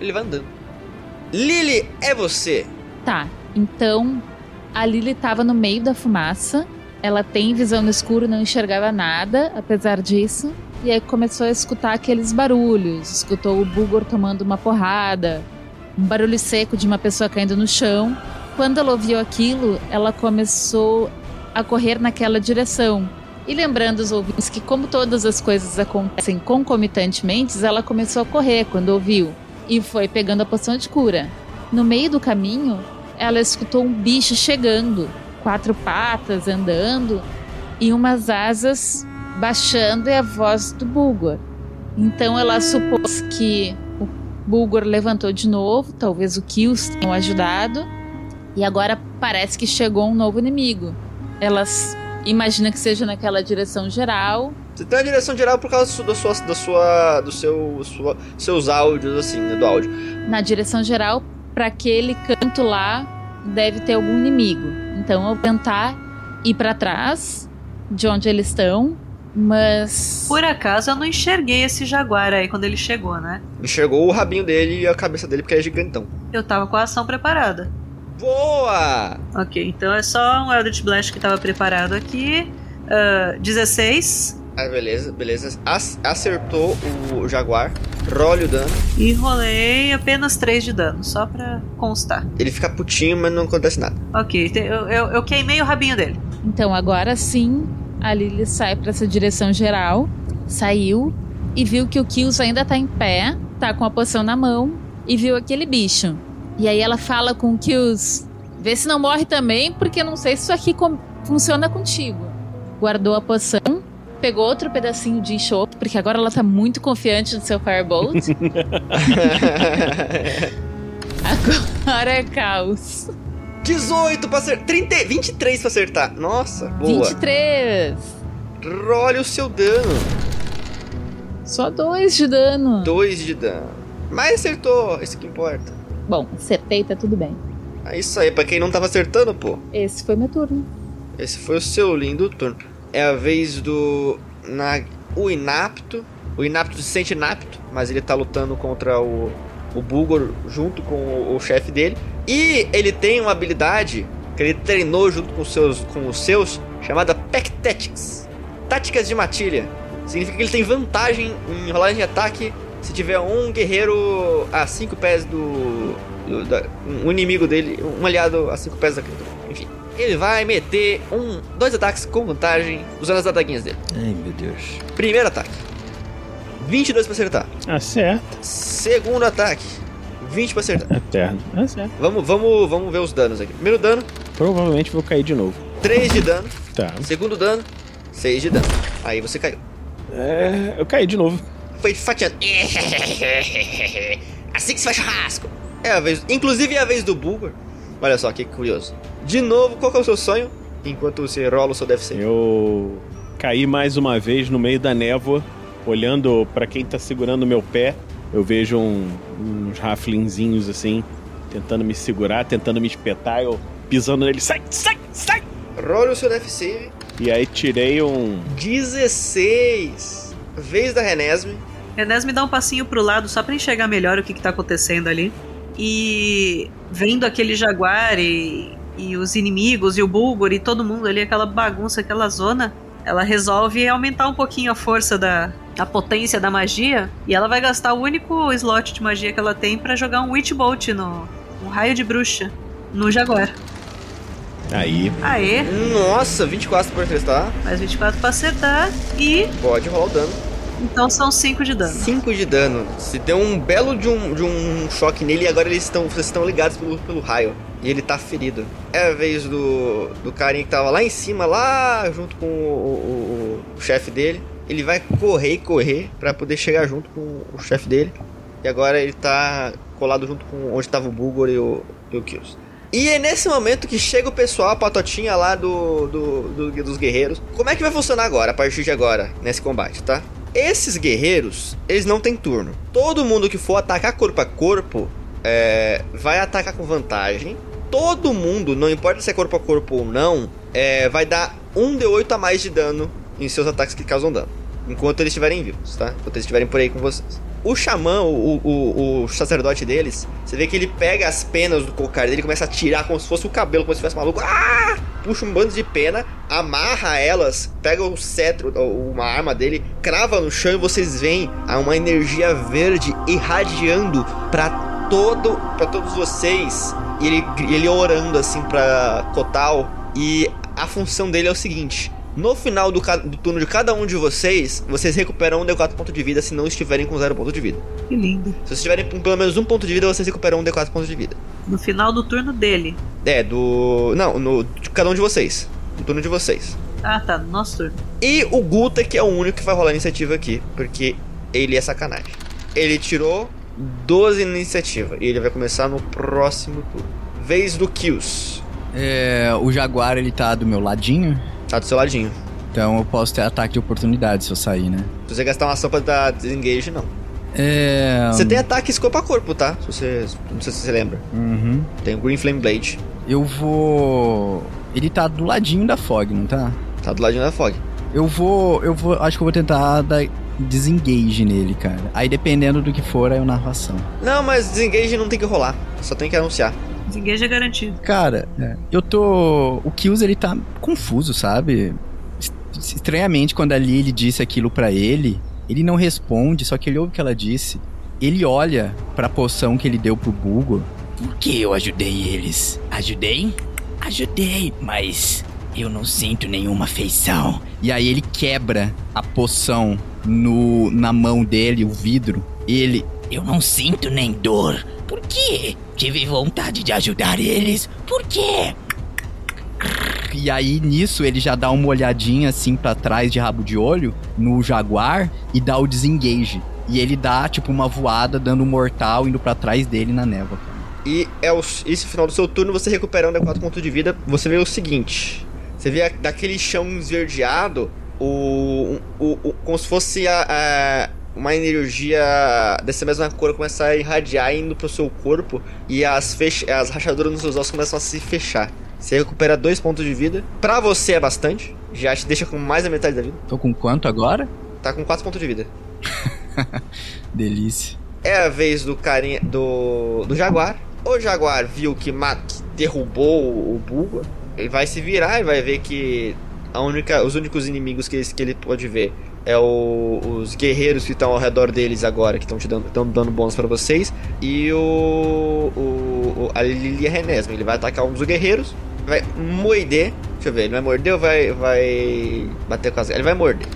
Ele vai andando. Lily, é você. Tá, então a Lily tava no meio da fumaça. Ela tem visão no escuro, não enxergava nada, apesar disso. E aí começou a escutar aqueles barulhos. Escutou o Bulgor tomando uma porrada, um barulho seco de uma pessoa caindo no chão. Quando ela ouviu aquilo, ela começou a correr naquela direção. E lembrando os ouvintes que, como todas as coisas acontecem concomitantemente, ela começou a correr quando ouviu e foi pegando a poção de cura. No meio do caminho, ela escutou um bicho chegando, quatro patas andando e umas asas baixando e a voz do Bulgor. Então ela supôs que o Bulgor levantou de novo, talvez o Kills tenham ajudado, e agora parece que chegou um novo inimigo. Elas imagina que seja naquela direção geral. Você tá na direção geral por causa da sua, da sua, do seu, sua, seus áudios, assim, né, do áudio. Na direção geral, para aquele canto lá, deve ter algum inimigo. Então eu vou tentar ir para trás de onde eles estão, mas Por acaso eu não enxerguei esse jaguar aí quando ele chegou, né? Enxergou o rabinho dele e a cabeça dele porque é gigantão. Eu tava com a ação preparada. Boa! Ok, então é só um Eldritch Blast que tava preparado aqui. Ah, 16. Ah, beleza, beleza. Ac- acertou o jaguar. Role o dano. E rolei apenas 3 de dano, só pra constar. Ele fica putinho, mas não acontece nada. Ok, eu, eu, eu queimei o rabinho dele. Então agora sim, a Lily sai para essa direção geral, saiu e viu que o Kills ainda tá em pé, tá com a poção na mão e viu aquele bicho. E aí ela fala com o Kills: "Vê se não morre também, porque não sei se isso aqui funciona contigo". Guardou a poção, pegou outro pedacinho de enxofre, porque agora ela tá muito confiante no seu Firebolt. agora é caos. 18 pra acertar. 30, 23 pra acertar. Nossa, boa. 23. Role o seu dano. Só dois de dano. 2 de dano. Mas acertou, isso que importa. Bom, acertei, tá tudo bem. É isso aí, pra quem não tava acertando, pô. Esse foi meu turno. Esse foi o seu lindo turno. É a vez do. Na, o Inapto. O Inapto se sente inapto, mas ele tá lutando contra o, o Bulgor junto com o, o chefe dele. E ele tem uma habilidade que ele treinou junto com os seus, com os seus chamada Pack Tactics Táticas de matilha. Significa que ele tem vantagem em rolagem de ataque se tiver um guerreiro a 5 pés do. do da, um inimigo dele, um aliado a 5 pés da criatura. Enfim. Ele vai meter um, dois ataques com vantagem usando as adaguinhas dele. Ai, meu Deus. Primeiro ataque. 22 pra acertar. Acerta. Segundo ataque. 20 pra acertar. Eterno. Acerta. Vamos, vamos, vamos ver os danos aqui. Primeiro dano, Provavelmente vou cair de novo. 3 de dano. Tá. Segundo dano, 6 de dano. Aí você caiu. É, eu caí de novo. Foi fatiando. Assim que se faz churrasco. É a vez. Inclusive é a vez do Bulgur. Olha só que curioso. De novo, qual que é o seu sonho? Enquanto você rola o seu ser. Eu caí mais uma vez no meio da névoa, olhando pra quem tá segurando meu pé. Eu vejo um- uns raflinzinhos assim, tentando me segurar, tentando me espetar. Eu pisando nele, sai, sai, sai! Rola o seu save. E aí tirei um. 16. Vez da Renesme. Enes me dá um passinho pro lado só pra enxergar melhor o que, que tá acontecendo ali. E vendo aquele jaguar e, e os inimigos e o Bulgur e todo mundo ali, aquela bagunça, aquela zona, ela resolve aumentar um pouquinho a força da, a potência da magia e ela vai gastar o único slot de magia que ela tem pra jogar um Witch Bolt no um raio de bruxa no jaguar. Aí. Aê, Nossa, 24 por testar. mais 24 pra acertar e Pode rolar o dano. Então são 5 de dano. 5 de dano. Se deu um belo de um, de um choque nele e agora eles estão, vocês estão ligados pelo, pelo raio. E ele tá ferido. É a vez do, do carinha que tava lá em cima, lá junto com o, o- o- chefe dele. Ele vai correr e correr pra poder chegar junto com o chefe dele. E agora ele tá colado junto com onde tava o Bulgor e o, e o Kills. E é nesse momento que chega o pessoal, a patotinha lá do, do, do- dos guerreiros. Como é que vai funcionar agora, a partir de agora, nesse combate, tá? Esses guerreiros, eles não têm turno. Todo mundo que for atacar corpo a corpo é, vai atacar com vantagem. Todo mundo, não importa se é corpo a corpo ou não, é, vai dar um D8 a mais de dano em seus ataques que causam dano. Enquanto eles estiverem vivos, tá? Enquanto eles estiverem por aí com vocês. O xamã, o, o, o sacerdote deles, você vê que ele pega as penas do cocar dele começa a tirar como se fosse o cabelo, como se fosse maluco. Ah! Puxa um bando de pena, amarra elas, pega o cetro, uma arma dele, crava no chão e vocês veem uma energia verde irradiando pra todo, para todos vocês. E ele, ele orando assim pra Kotal. E a função dele é o seguinte: no final do, do turno de cada um de vocês, vocês recuperam um D4 ponto de vida se não estiverem com zero ponto de vida. Que lindo. Se vocês tiverem com pelo menos um ponto de vida, vocês recuperam um D4 pontos de vida. No final do turno dele. É, do. Não, no, de cada um de vocês. No turno de vocês. Ah, tá, no nosso turno. E o Guta, que é o único que vai rolar a iniciativa aqui, porque ele é sacanagem. Ele tirou 12 iniciativa e ele vai começar no próximo turno. Vez do Kills. É, o Jaguar, ele tá do meu ladinho. Tá do seu ladinho. Então eu posso ter ataque de oportunidade se eu sair, né? Se você gastar uma ação pra dar desengage, não. É. Você tem ataques corpo a corpo, tá? Se você. Não sei se você lembra. Uhum. Tem o Green Flame Blade. Eu vou. Ele tá do ladinho da Fog, não tá? Tá do ladinho da Fog. Eu vou. Eu vou. Acho que eu vou tentar dar desengage nele, cara. Aí dependendo do que for, aí eu narro ação. Não, mas desengage não tem que rolar. Só tem que anunciar. Desengage é garantido. Cara, eu tô. O Kills ele tá confuso, sabe? Es- Estranhamente, quando a Lily disse aquilo pra ele, ele não responde, só que ele ouve o que ela disse. Ele olha pra poção que ele deu pro Bulgo. Por que eu ajudei eles? Ajudei? Ajudei, mas eu não sinto nenhuma afeição. E aí ele quebra a poção no, na mão dele, o vidro. Ele. Eu não sinto nem dor. Por quê? Tive vontade de ajudar eles. Por quê? E aí nisso ele já dá uma olhadinha assim pra trás de rabo de olho no jaguar e dá o desengage. E ele dá tipo uma voada dando um mortal indo pra trás dele na névoa. cara. E é o, esse final do seu turno, você recuperando 4 pontos de vida, você vê o seguinte. Você vê a- daquele chão esverdeado, o, o, o- como se fosse a, a- uma energia dessa mesma cor começar a irradiar indo pro seu corpo e as, fech as rachaduras nos seus ossos começam a se fechar. Você recupera dois pontos de vida. Pra você é bastante. Já te deixa com mais da metade da vida. Tô com quanto agora? Tá com quatro pontos de vida. Delícia. É a vez do carinha do, do Jaguar. O Jaguar viu que Matt derrubou o, Bulgor. Ele vai se virar e vai ver que a única, os únicos inimigos que ele, que ele pode ver é o, os guerreiros que estão ao redor deles agora, que estão te dando, tão dando bônus para vocês, e o, o, a Lilia Renesma. Ele vai atacar um dos guerreiros, vai morder. Deixa eu ver, ele vai morder ou vai, vai bater com as. Ele vai morder.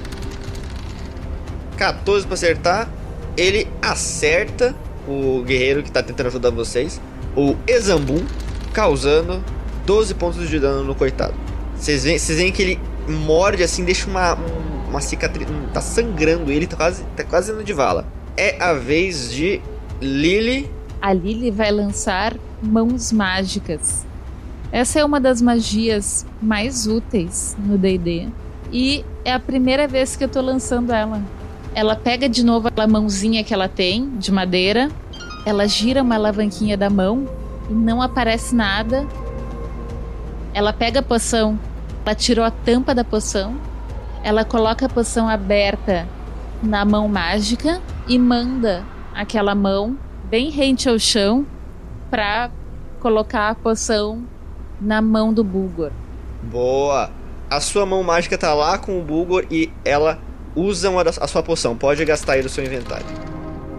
14 para acertar. Ele acerta o guerreiro que tá tentando ajudar vocês, o Exambu, causando 12 pontos de dano no coitado. Vocês veem, veem que ele morde assim, deixa uma, um- uma cicatriz. um- Tá sangrando ele, tá quase, tá quase indo de vala. É a vez de Lily. A Lily vai lançar mãos mágicas. Essa é uma das magias mais úteis no D&D. E é a primeira vez que eu tô lançando ela. Ela pega de novo aquela mãozinha que ela tem, de madeira. Ela gira uma alavanquinha da mão e não aparece nada. Ela pega a poção, ela tirou a tampa da poção. Ela coloca a poção aberta na mão mágica e manda aquela mão bem rente ao chão pra colocar a poção na mão do Bulgor. Boa! A sua mão mágica tá lá com o Bulgor e ela usa uma das, a sua poção. Pode gastar aí do seu inventário.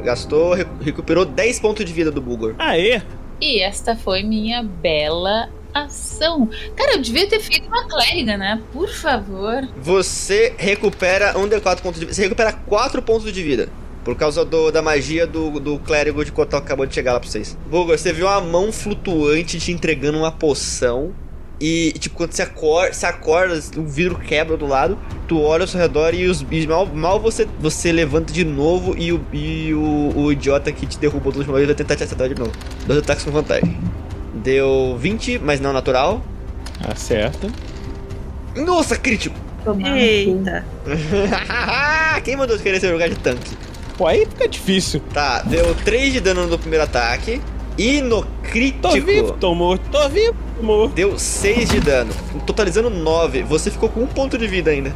Gastou, re- recuperou 10 pontos de vida do Bulgor. Aê! E esta foi minha bela ação. Cara, eu devia ter feito uma clériga, né? Por favor. Você recupera um D4 pontos de vida. Você recupera 4 pontos de vida. Por causa do- da magia do, do clérigo de Kotal que acabou de chegar lá pra vocês. Você viu uma mão flutuante te entregando uma poção. E, tipo, quando você acorda, você acorda, o vidro quebra do lado, tu olha ao seu redor e, os, e mal, mal você, você levanta de novo e, o, e o, o idiota que te derrubou da última vez vai tentar te acertar de novo. Dois ataques com vantagem. Deu 20, mas não natural. Acerta. Nossa, crítico! Eita. Quem mandou querer ser jogar de tanque? Pô, aí fica difícil. Tá, deu 3 de dano no primeiro ataque. E no crítico. Tô vivo, tô morto, tô vivo, tô morto. Deu 6 de dano. Totalizando 9. Você ficou com um ponto de vida ainda.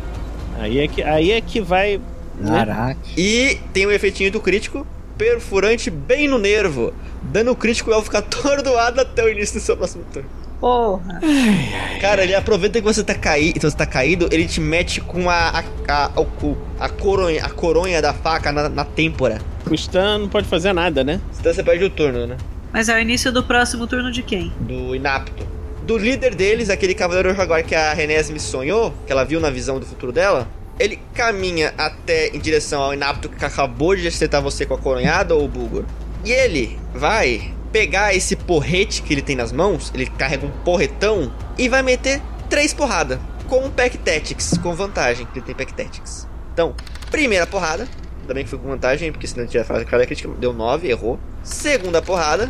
Aí é que, aí é que vai. né? Caraca. E tem o efeitinho do crítico. Perfurante bem no nervo. Dano crítico, o elfo fica atordoado até o início do seu próximo turno. Porra. Cara, ele aproveita que você tá caído, você tá caído, ele te mete com a a, a, a coronha, a coronha da faca na, na têmpora. O Stan não pode fazer nada, né? Então você perde o turno, né? Mas é o início do próximo turno de quem? Do inapto. Do líder deles, aquele cavaleiro jaguar que a Renés me sonhou, que ela viu na visão do futuro dela. Ele caminha até em direção ao inapto que acabou de acertar você com a coronhada ou o Bulgor. E ele vai pegar esse porrete que ele tem nas mãos, ele carrega um porretão e vai meter três porradas com um Pack Tactics, com vantagem, que ele tem Pack Tactics. Então, primeira porrada, bem que foi com vantagem, porque senão tinha falado que a crítica deu 9, errou. Segunda porrada,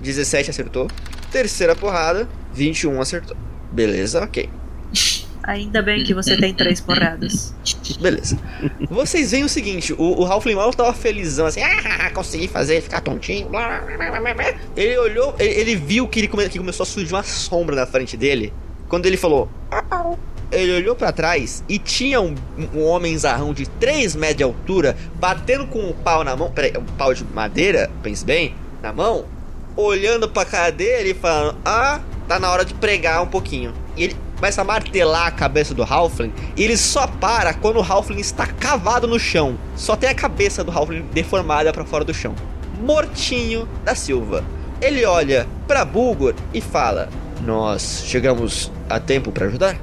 17 acertou. Terceira porrada, 21 acertou. Beleza, ok. Ainda bem que você tem três porradas. Beleza. Vocês veem o seguinte, o, o Halfling mal tava felizão assim, ah, consegui fazer, ficar tontinho. blá, blá, blá, blá, blá." Ele olhou, ele, ele viu que, ele come- que começou a surgir uma sombra na frente dele. Quando ele falou, "Au." ele olhou pra trás e tinha um, um homem zarrão de 3 metros de altura, batendo com um pau na mão, peraí, um pau de madeira, pense bem, na mão, olhando pra cara dele e falando: Ah, tá na hora de pregar um pouquinho. E ele começa a martelar a cabeça do Halfling. E ele só para quando o Halfling está cavado no chão. Só tem a cabeça do Halfling deformada pra fora do chão. Mortinho da Silva. Ele olha pra Bulgor e fala: Nós chegamos a tempo pra ajudar?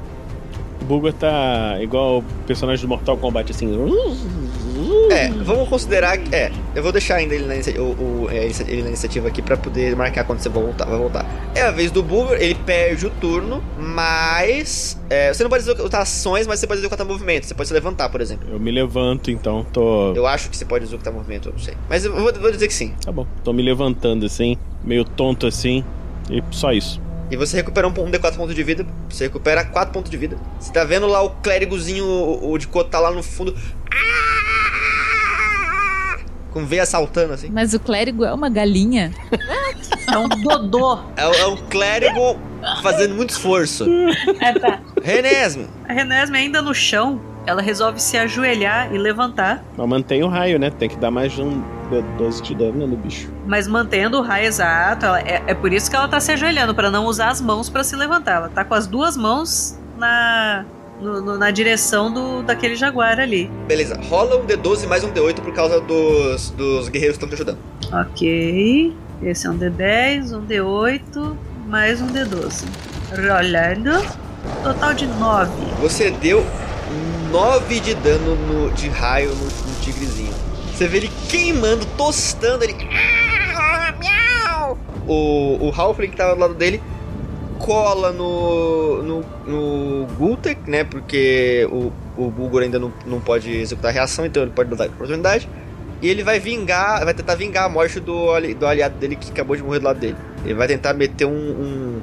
Bulgor tá igual o personagem do Mortal Kombat, assim. É, vamos considerar que. É, eu vou deixar ainda ele na, o, o- é, ele na iniciativa aqui pra poder marcar quando você voltar, vai voltar. É a vez do Bulgur, ele perde o turno, mas. é, você não pode executar ações, mas você pode executar movimento. Você pode se levantar, por exemplo. Eu me levanto, então tô. Eu acho que você pode executar movimento, eu não sei. Mas eu vou, vou dizer que sim. Tá bom. Tô me levantando assim, meio tonto assim. E só isso. E você recupera um, um D4 pontos de vida. Você recupera 4 pontos de vida. Você tá vendo lá o clérigozinho, o, o de Kota lá no fundo. Com veia saltando assim. Mas o clérigo é uma galinha. É um dodô. É, é um clérigo fazendo muito esforço. É, tá. Renesme. A Renesme ainda no chão, ela resolve se ajoelhar e levantar, Mas mantém o raio, né? Tem que dar mais de um 12 de dano no bicho. mas mantendo o raio exato. ela- é, é por isso que ela tá se ajoelhando, pra não usar as mãos pra se levantar. Ela tá com as duas mãos na, no- no- na direção do, daquele jaguar ali. Beleza, rola um D12 mais um D8 por causa dos, dos guerreiros que estão te ajudando. Ok. Esse é um D10, um D8, mais um D12. Rolando. Total de 9. Você deu 9 de dano no- de raio no, no tigrezinho. Você vê ele queimando, tostando, ele. O, o Halfling que tava do lado dele cola no, no, no Gultek, né? Porque o, o Bulgor ainda não, não pode executar a reação, então ele pode dar oportunidade. E ele vai vingar, vai tentar vingar a morte do, do aliado dele que acabou de morrer do lado dele. Ele vai tentar meter um, um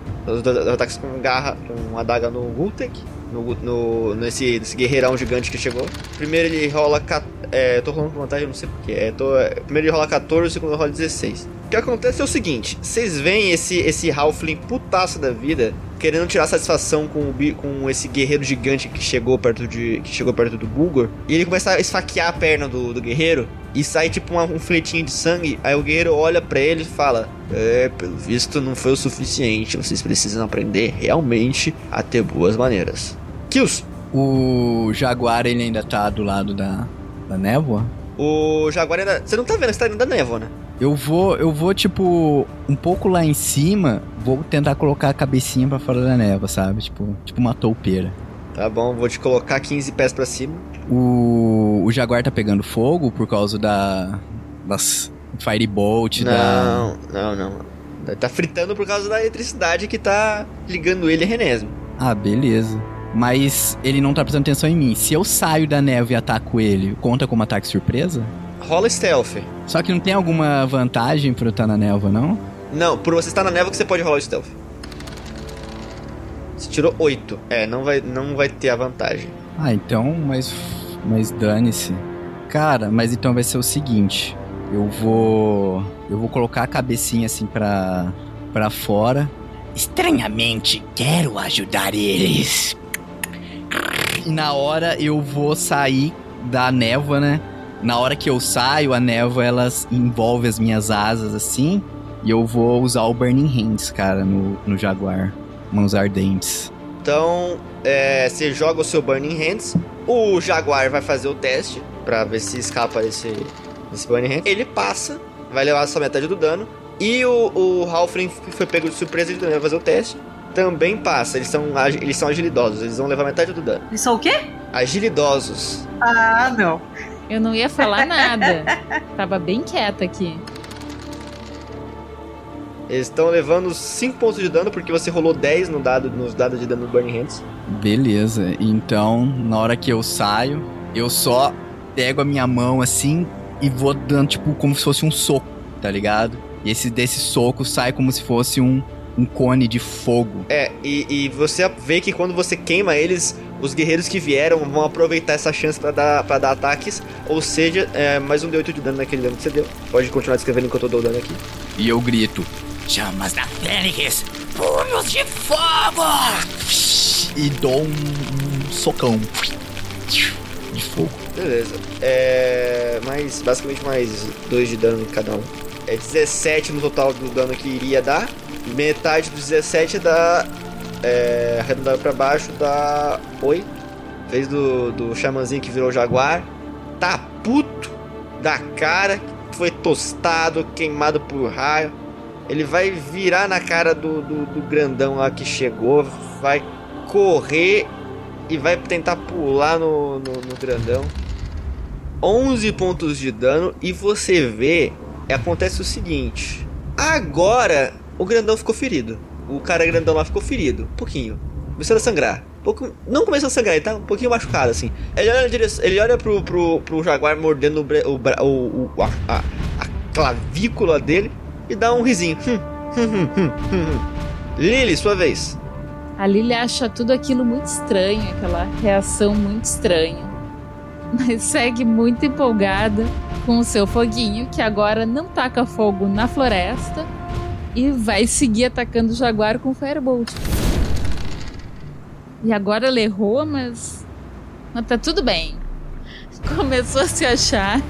ataques com garra, com adaga no Gultek, no, no, nesse, nesse guerreirão gigante que chegou. Primeiro ele rola. ca- É, tô rolando com vantagem, não sei porquê. É, tô, é, primeiro ele rola 14, o segundo rola 16. O que acontece é o seguinte: vocês veem esse, esse Halfling putaço da vida querendo tirar satisfação com, o, com esse guerreiro gigante que chegou perto de que chegou perto do Bulgor. E ele começa a esfaquear a perna do, do guerreiro e sai tipo uma- um fletinho de sangue. Aí o guerreiro olha pra ele e fala: É, pelo visto não foi o suficiente. Vocês precisam aprender realmente a ter boas maneiras. Kills! O Jaguar, ele ainda tá do lado da, da névoa? O Jaguar ainda. Você não tá vendo, você tá indo da névoa, né? Eu vou, eu vou, tipo, um pouco lá em cima, vou tentar colocar a cabecinha pra fora da névoa, sabe? Tipo, tipo uma toupeira. Tá bom, vou te colocar 15 pés pra cima. O, o Jaguar tá pegando fogo por causa da. das Firebolt, da. Não, não, não. Tá fritando por causa da eletricidade que tá ligando ele a Renésimo. Ah, beleza. Mas ele não tá prestando atenção em mim. Se eu saio da névoa e ataco ele, conta como ataque surpresa? Rola stealth. Só que não tem alguma vantagem por eu estar na névoa, não? Não, por você estar na névoa que você pode rolar o stealth. Você tirou 8. É, não vai, não vai ter a vantagem. Ah, então, mas. Mas dane-se. Cara, mas então vai ser o seguinte. Eu vou. Eu vou colocar a cabecinha assim pra. pra fora. Estranhamente, quero ajudar eles. Na hora eu vou sair da névoa, né? Na hora que eu saio, a névoa ela envolve as minhas asas assim. E eu vou usar o Burning Hands, cara, no, no Jaguar. Mãos ardentes. Então, é, você joga o seu Burning Hands. O Jaguar vai fazer o teste pra ver se escapa desse, desse Burning Hands. Ele passa, vai levar só metade do dano. E o, o Halfling foi pego de surpresa, ele vai fazer o teste. Também passa, eles são, eles são agilidosos, eles vão levar metade do dano. Eles são o quê? Agilidosos. Ah, não. Eu não ia falar nada. Tava bem quieta aqui. Eles estão levando 5 pontos de dano porque você rolou 10 no dado, nos dados de dano do Burning Hands. Beleza, então na hora que eu saio, eu só pego a minha mão assim e vou dando tipo como se fosse um soco, tá ligado? E esse desse soco sai como se fosse um, um cone de fogo. É, e, e você vê que quando você queima eles, os guerreiros que vieram vão aproveitar essa chance pra dar, pra dar ataques. Ou seja, é, mais um D8 de dano naquele dano que você deu. Pode continuar descrevendo enquanto eu dou dano aqui. E eu grito. Chamas da Fênix, punhos de fogo! E dou um, um socão. De fogo. Beleza. É. Mais. Basicamente mais 2 de dano em cada um. É 17 no total do dano que iria dar. Metade dos 17 dá. É. Arredondado pra baixo dá 8. Vez do, do xamãzinho que virou jaguar. Tá puto da cara. Foi tostado, queimado por raio. Ele vai virar na cara do, do, do grandão lá que chegou. Vai correr e vai tentar pular no, no, no grandão. 11 pontos de dano e você vê, acontece o seguinte. Agora o grandão ficou ferido. O cara grandão lá ficou ferido, um pouquinho. Começando a sangrar. Pouco, não começou a sangrar, ele tá um pouquinho machucado assim. Ele olha, ele olha pro, pro, pro jaguar mordendo o, o, o, a, a- clavícula dele e dá um risinho. Hum, hum, hum. Lily, sua vez. A Lily acha tudo aquilo muito estranho, aquela reação muito estranha. Mas segue muito empolgada com o seu foguinho, que agora não taca fogo na floresta, e vai seguir atacando o jaguar com Firebolt. E agora ele errou, mas. Mas tá tudo bem. Começou a se achar.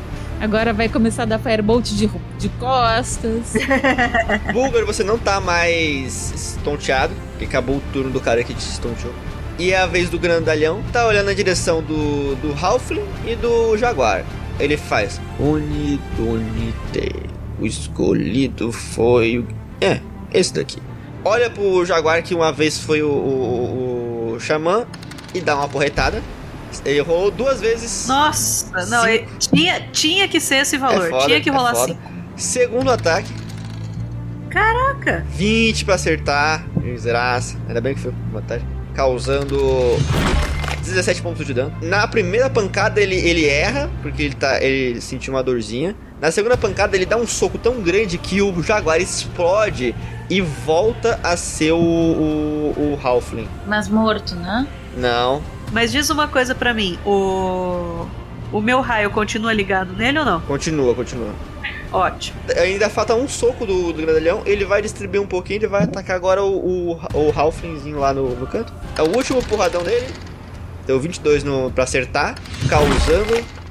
Agora vai começar a dar Firebolt de, de costas. Bulgar, você não tá mais estonteado, porque acabou o turno do cara que te estonteou. E é a vez do grandalhão, tá olhando na direção do, do Halfling e do Jaguar. Ele faz Unidunite. O escolhido foi o. É, esse daqui. Olha pro Jaguar que uma vez foi o, o, o Xamã e dá uma porretada. Ele rolou duas vezes. Nossa, não, ele, tinha, tinha que ser esse valor. É foda, tinha que é rolar foda. assim. Segundo ataque, Caraca! 20 pra acertar. Desgraça. Ainda bem que foi com vantagem. Causando 17 pontos de dano. Na primeira pancada ele, ele erra, porque ele, tá, ele sentiu uma dorzinha. Na segunda pancada ele dá um soco tão grande que o Jaguar explode e volta a ser o, o, o Halfling. Mas morto, né? Não, Mas diz uma coisa pra mim: o. O meu raio continua ligado nele ou não? continua, continua. Ótimo. Ainda falta um soco do, do grandalhão. Ele vai distribuir um pouquinho. Ele vai atacar agora o, o, o Halflingzinho lá no, no canto. É o último porradão dele. Deu 22 no, pra acertar. Causando.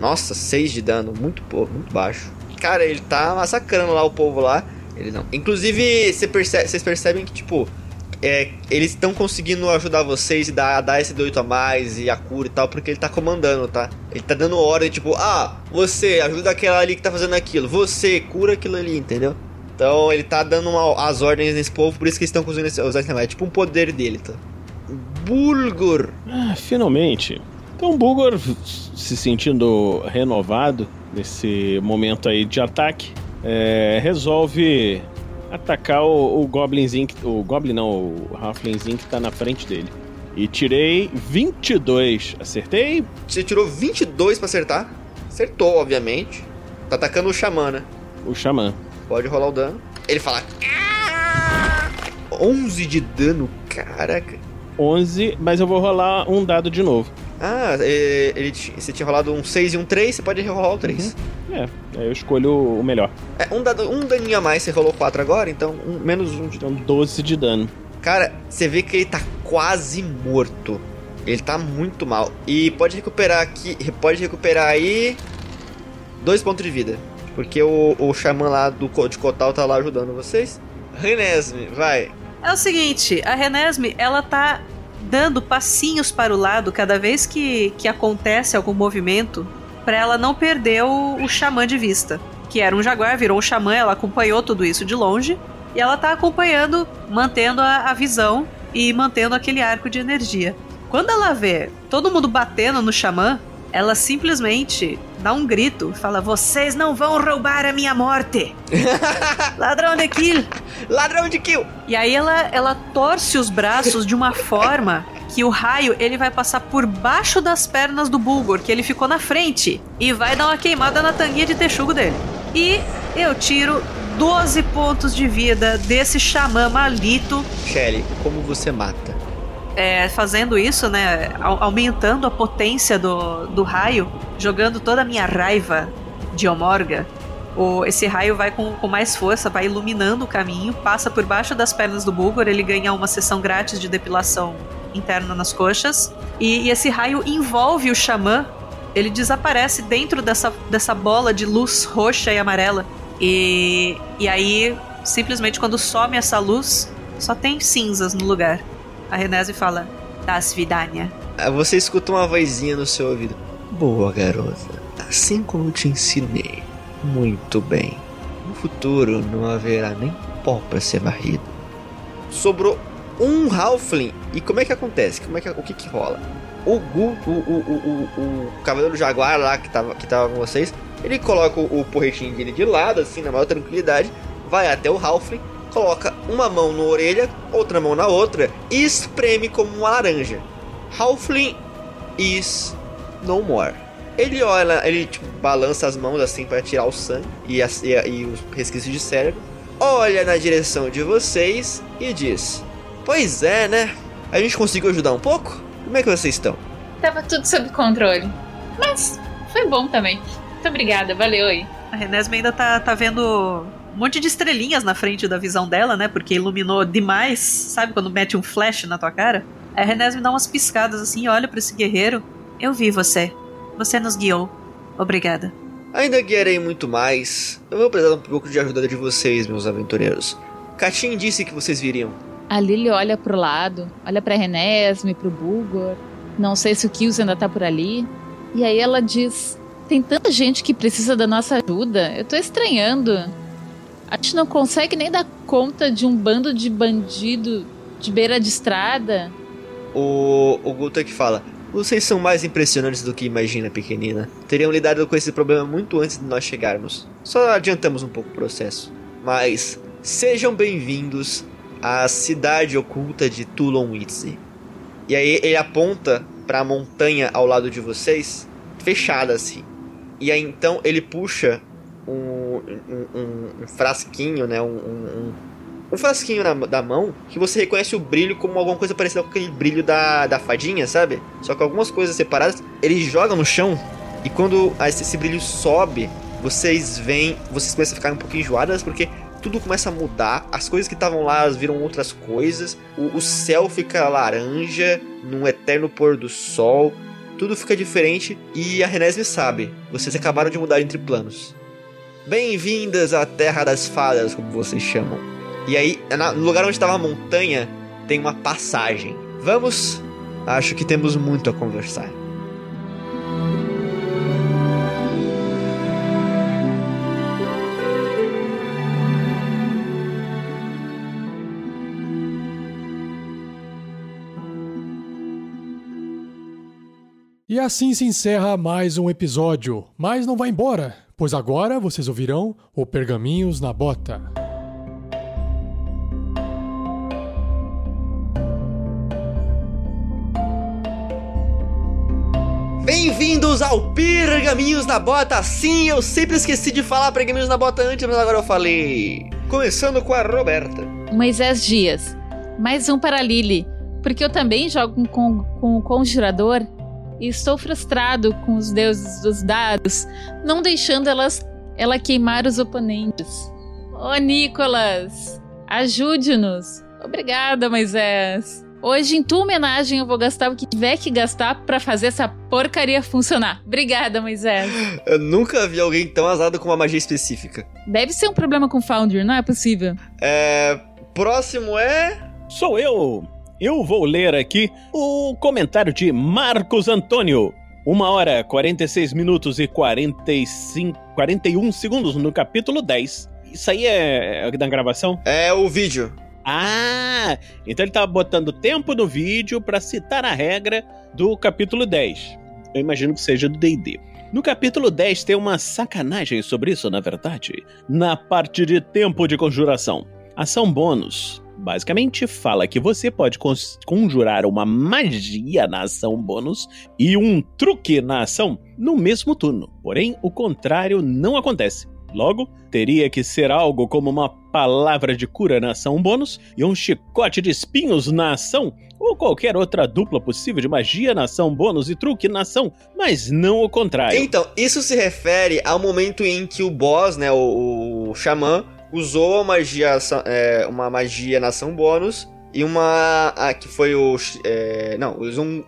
Nossa, 6 de dano. Muito pouco, muito baixo. Cara, ele tá massacrando lá o povo lá. Ele não. Inclusive, percebe- vocês percebem que, tipo. É, eles estão conseguindo ajudar vocês e dar, dar esse D8 a mais e a cura e tal, porque ele tá comandando, tá? Ele tá dando ordem, tipo, ah, você ajuda aquela ali que tá fazendo aquilo, você cura aquilo ali, entendeu? Então ele tá dando uma- as ordens nesse povo, por isso que eles estão conseguindo usar esse negócio. É tipo um poder dele, tá? Bulgur. Ah, finalmente. Então, Bulgor, se sentindo renovado nesse momento aí de ataque, é, resolve atacar o, o Goblinzinho, o Goblin não, o Halflingzinho que tá na frente dele. E tirei 22. Acertei? Você tirou 22 pra acertar. Acertou, obviamente. Tá atacando o Xamã, né? O Xamã. Pode rolar o dano. Ele fala. "Ah!" 11 de dano, caraca. 11, mas eu vou rolar um dado de novo. Ah, é, ele, você tinha rolado um 6 e um 3, você pode rerolar o 3. É, aí eu escolho o melhor. É, um, dado, um daninho a mais, você rolou 4 agora, então um, menos um de Então, 12 de dano. Cara, você vê que ele tá quase morto. Ele tá muito mal. E pode recuperar aqui. Pode recuperar aí. Dois pontos de vida. Porque o, o xamã lá do, de Kotal tá lá ajudando vocês. Renesme, vai. É o seguinte, a Renesme, ela tá dando passinhos para o lado cada vez que, que acontece algum movimento para ela não perder o, o xamã de vista. Que era um jaguar, virou um xamã, ela acompanhou tudo isso de longe. E ela tá acompanhando, mantendo a, a visão e mantendo aquele arco de energia. Quando ela vê todo mundo batendo no xamã, ela simplesmente dá um grito e fala: Vocês não vão roubar a minha morte! Ladrão de kill! Ladrão de kill! E aí ela, ela torce os braços de uma forma que o raio ele vai passar por baixo das pernas do Bulgor, que ele ficou na frente, e vai dar uma queimada na tanguinha de texugo dele. E eu tiro 12 pontos de vida desse xamã maldito, Shelly, como você mata? É, fazendo isso, né? au- Aumentando a potência do, do raio, jogando toda a minha raiva de Omorga. O, esse raio vai com, com mais força, vai iluminando o caminho, passa por baixo das pernas do Bulgor, ele ganha uma sessão grátis de depilação interna nas coxas. E, e esse raio envolve o xamã, ele desaparece dentro dessa, dessa bola de luz roxa e amarela. E, e aí, simplesmente quando some essa luz, só tem cinzas no lugar. A Renese fala, Das Vidania. Ah, Você escuta uma vozinha no seu ouvido. Boa, garota. Assim como te ensinei. Muito bem. No futuro não haverá nem pó pra ser varrido. Sobrou um Halfling. E como é que acontece? Como é que, o que que rola? O Gu, o, o, o, o, Cavaleiro Jaguar lá que tava, que tava com vocês, ele coloca o, o porretinho dele de lado, assim, na maior tranquilidade, vai até o Halfling, coloca uma mão na orelha, outra mão na outra e espreme como uma laranja. Halfling is no more. Ele olha, ele tipo, balança as mãos assim para tirar o sangue e, as- e, e os resquícios de cérebro. Olha na direção de vocês e diz: Pois é, né? A gente conseguiu ajudar um pouco? Como é que vocês estão? Tava tudo sob controle. Mas foi bom também. Muito obrigada, valeu aí. A Renesme ainda tá, tá vendo um monte de estrelinhas na frente da visão dela, né? Porque iluminou demais. Sabe quando mete um flash na tua cara? A Renesme dá umas piscadas assim e olha pra esse guerreiro. Eu vi você. Você nos guiou. Obrigada. Ainda guiarei muito mais. Eu vou precisar um pouco de ajuda de vocês, meus aventureiros. Katin disse que vocês viriam. A Lily olha pro lado, olha pra Renesme, pro Bulgor. Não sei se o Kills ainda tá por ali. E aí ela diz: Tem tanta gente que precisa da nossa ajuda. Eu tô estranhando. A gente não consegue nem dar conta de um bando de bandido de beira de estrada. O, o Gutek fala: Vocês são mais impressionantes do que imagina, pequenina. Teriam lidado com esse problema muito antes de nós chegarmos. Só adiantamos um pouco o processo. Mas sejam bem-vindos à cidade oculta de Tulonwitze. E aí ele aponta para a montanha ao lado de vocês, fechada assim. E aí então ele puxa um, um, um, frasquinho, né? Um, um, frasquinho na, da mão que você reconhece o brilho como alguma coisa parecida com aquele brilho da, da fadinha, sabe? Só que algumas coisas separadas. Ele joga no chão e quando esse, esse brilho sobe, vocês veem, vocês começam a ficar um pouquinho enjoadas porque tudo começa a mudar, as coisas que estavam lá viram outras coisas, o, o, céu fica laranja, num eterno pôr do sol, tudo fica diferente e a Renesme sabe, vocês acabaram de mudar entre planos. Bem-vindas à Terra das Fadas, como vocês chamam. E aí, no lugar onde estava a montanha, tem uma passagem. Vamos? Acho que temos muito a conversar. E assim se encerra mais um episódio. Mas não vai embora, pois agora vocês ouvirão o Pergaminhos na Bota. Bem-vindos ao Pergaminhos na Bota! Sim, eu sempre esqueci de falar Pergaminhos na Bota antes, mas agora eu falei. Começando com a Roberta. Moisés Dias. Mais um para Lily, porque eu também jogo com, com o Conjurador e estou frustrado com os deuses dos dados, não deixando elas, ela queimar os oponentes. Ô, oh, Nicolas, ajude-nos. Obrigada, Moisés. Hoje, em tua homenagem, eu vou gastar o que tiver que gastar para fazer essa porcaria funcionar. Obrigada, Moisés. Eu nunca vi alguém tão azado com uma magia específica. Deve ser um problema com o Foundry, não é possível. É. Próximo é. Sou eu, eu vou ler aqui o comentário de Marcos Antônio. Uma hora, 46 minutos e 45, 41 segundos no capítulo 10. Isso aí é da gravação? É o vídeo. Ah, então ele tava botando tempo no vídeo para citar a regra do capítulo 10. Eu imagino que seja do D&D. No capítulo 10 tem uma sacanagem sobre isso, na verdade. Na parte de tempo de conjuração. Ação bônus basicamente fala que você pode conjurar uma magia na ação bônus e um truque na ação no mesmo turno. Porém, o contrário não acontece. Logo, teria que ser algo como uma palavra de cura na ação bônus e um chicote de espinhos na ação, ou qualquer outra dupla possível de magia na ação bônus e truque na ação, mas não o contrário. Então, isso se refere ao momento em que o boss, né, o, o xamã, usou uma magia, é, uma magia na ação bônus e uma. Ah, que foi o. É, não, usou um,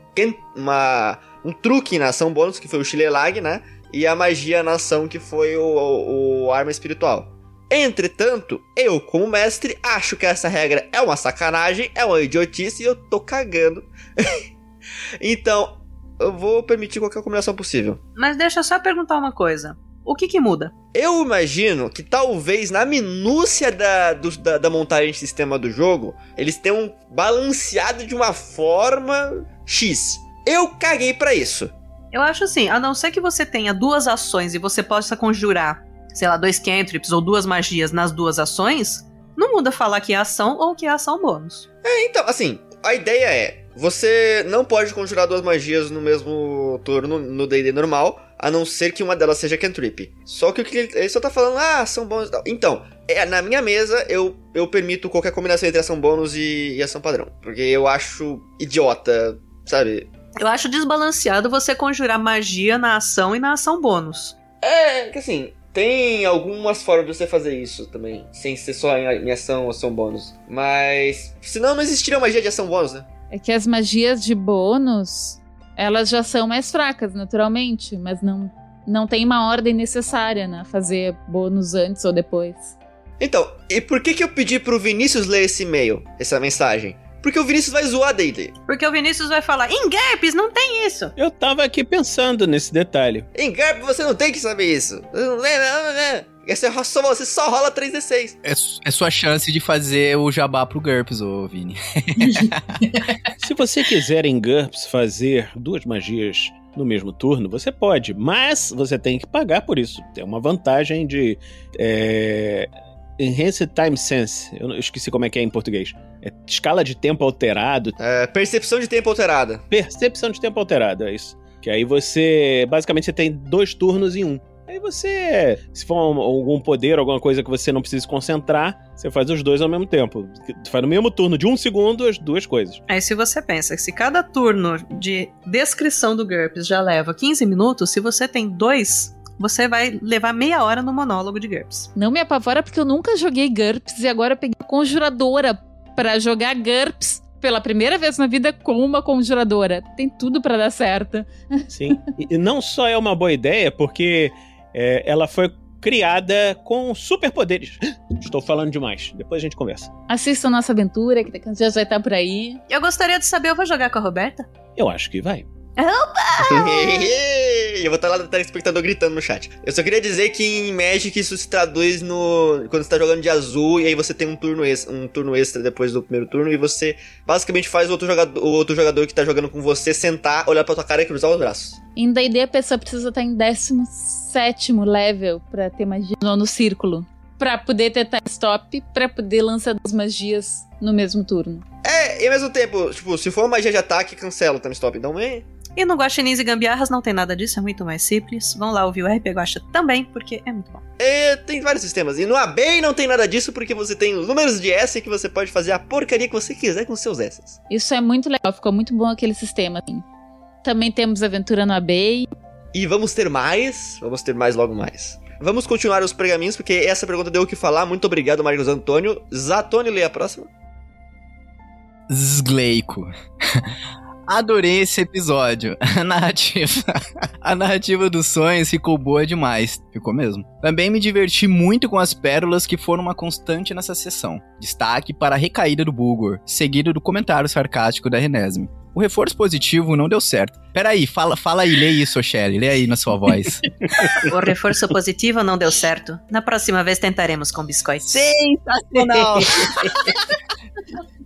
uma, um truque na ação bônus, que foi o Shilelag, né? E a magia na ação, que foi o, o, o arma espiritual. Entretanto, eu, como mestre, acho que essa regra é uma sacanagem, é uma idiotice e eu tô cagando. então, eu vou permitir qualquer combinação possível. Mas deixa eu só perguntar uma coisa. O que que muda? Eu imagino que talvez na minúcia da, do, da, da, montagem de sistema do jogo, eles tenham balanceado de uma forma X. Eu caguei para isso. Eu acho assim, a não ser que você tenha duas ações e você possa conjurar, sei lá, dois cantrips ou duas magias nas duas ações, não muda falar que é ação ou que é ação bônus. É, então, assim, a ideia é, você não pode conjurar duas magias no mesmo turno no D&D normal, a não ser que uma delas seja cantrip. Só que ele só tá falando, ah, ação bônus e tal. Então, é, na minha mesa, eu, eu permito qualquer combinação entre ação bônus e, e ação padrão. Porque eu acho idiota, sabe? Eu acho desbalanceado você conjurar magia na ação e na ação bônus. É, que assim, tem algumas formas de você fazer isso também, sem ser só em, em ação ou ação bônus. Mas, senão não existiria magia de ação bônus, né? É que as magias de bônus, elas já são mais fracas, naturalmente, mas não, não tem uma ordem necessária, né? Fazer bônus antes ou depois. Então, e por que que eu pedi pro Vinícius ler esse e-mail, essa mensagem? Porque o Vinícius vai zoar dele. Porque o Vinícius vai falar, em GURPS não tem isso. Eu tava aqui pensando nesse detalhe. Em GURP você não tem que saber isso. Não não, não. Esse é só, você só rola 3d6. É, é sua chance de fazer o jabá pro GURPS, ô Vini. Se você quiser em GURPS fazer duas magias no mesmo turno, você pode, mas você tem que pagar por isso. Tem uma vantagem de. É, Enhanced Time Sense. Eu esqueci como é que é em português. É escala de tempo alterado. É, percepção de tempo alterada. Percepção de tempo alterado, é isso. Que aí você. Basicamente você tem dois turnos em um. Aí você. Se for um- algum poder, alguma coisa que você não precisa se concentrar, você faz os dois ao mesmo tempo. Tu faz no mesmo turno de um segundo as duas coisas. Aí se você pensa que se cada turno de descrição do GURPS já leva 15 minutos, se você tem dois, você vai levar meia hora no monólogo de GURPS. Não me apavora porque eu nunca joguei GURPS e agora eu peguei a conjuradora pra jogar GURPS pela primeira vez na vida com uma conjuradora. Tem tudo pra dar certo. Sim. E não só é uma boa ideia, porque é, ela foi criada com superpoderes. Estou falando demais. Depois a gente conversa. Assistam nossa aventura, que daqui a uns dias vai estar por aí. Eu gostaria de saber, eu vou jogar com a Roberta? Eu acho que vai. eu vou estar lá no telespectador gritando no chat. Eu só queria dizer que em Magic isso se traduz no. Quando você tá jogando de azul e aí você tem um turno extra, um turno extra depois do primeiro turno e você basicamente faz o outro jogador, o outro jogador que tá jogando com você sentar, olhar pra tua cara e cruzar os braços. Em D&D a pessoa precisa estar em 17 level pra ter magia no, no círculo. Pra poder ter time stop, pra poder lançar duas magias no mesmo turno. É, e ao mesmo tempo, tipo, se for uma magia de ataque, cancela o time stop. Então, é. E no Guaxinins e Gambiarras não tem nada disso, é muito mais simples. Vão lá ouvir o RP Guaxa também, porque é muito bom. É, tem vários sistemas. E no ABEI não tem nada disso, porque você tem os números de S que você pode fazer a porcaria que você quiser com seus S. Isso é muito legal, ficou muito bom aquele sistema. Assim. Também temos aventura no ABEI. E vamos ter mais, vamos ter mais logo mais. Vamos continuar os pergaminhos, porque essa pergunta deu o que falar. Muito obrigado, Marcos Antônio. Zatônio, lê a próxima. Zgleico. Adorei esse episódio. A narrativa. A narrativa dos sonhos ficou boa demais. Ficou mesmo. Também me diverti muito com as pérolas que foram uma constante nessa sessão. Destaque para a recaída do Bulgor, seguido do comentário sarcástico da Renesme. O reforço positivo não deu certo. Peraí, fala, fala aí, lê isso, Shelly. Lê aí na sua voz. O reforço positivo não deu certo. Na próxima vez tentaremos com biscoitos. Sensacional!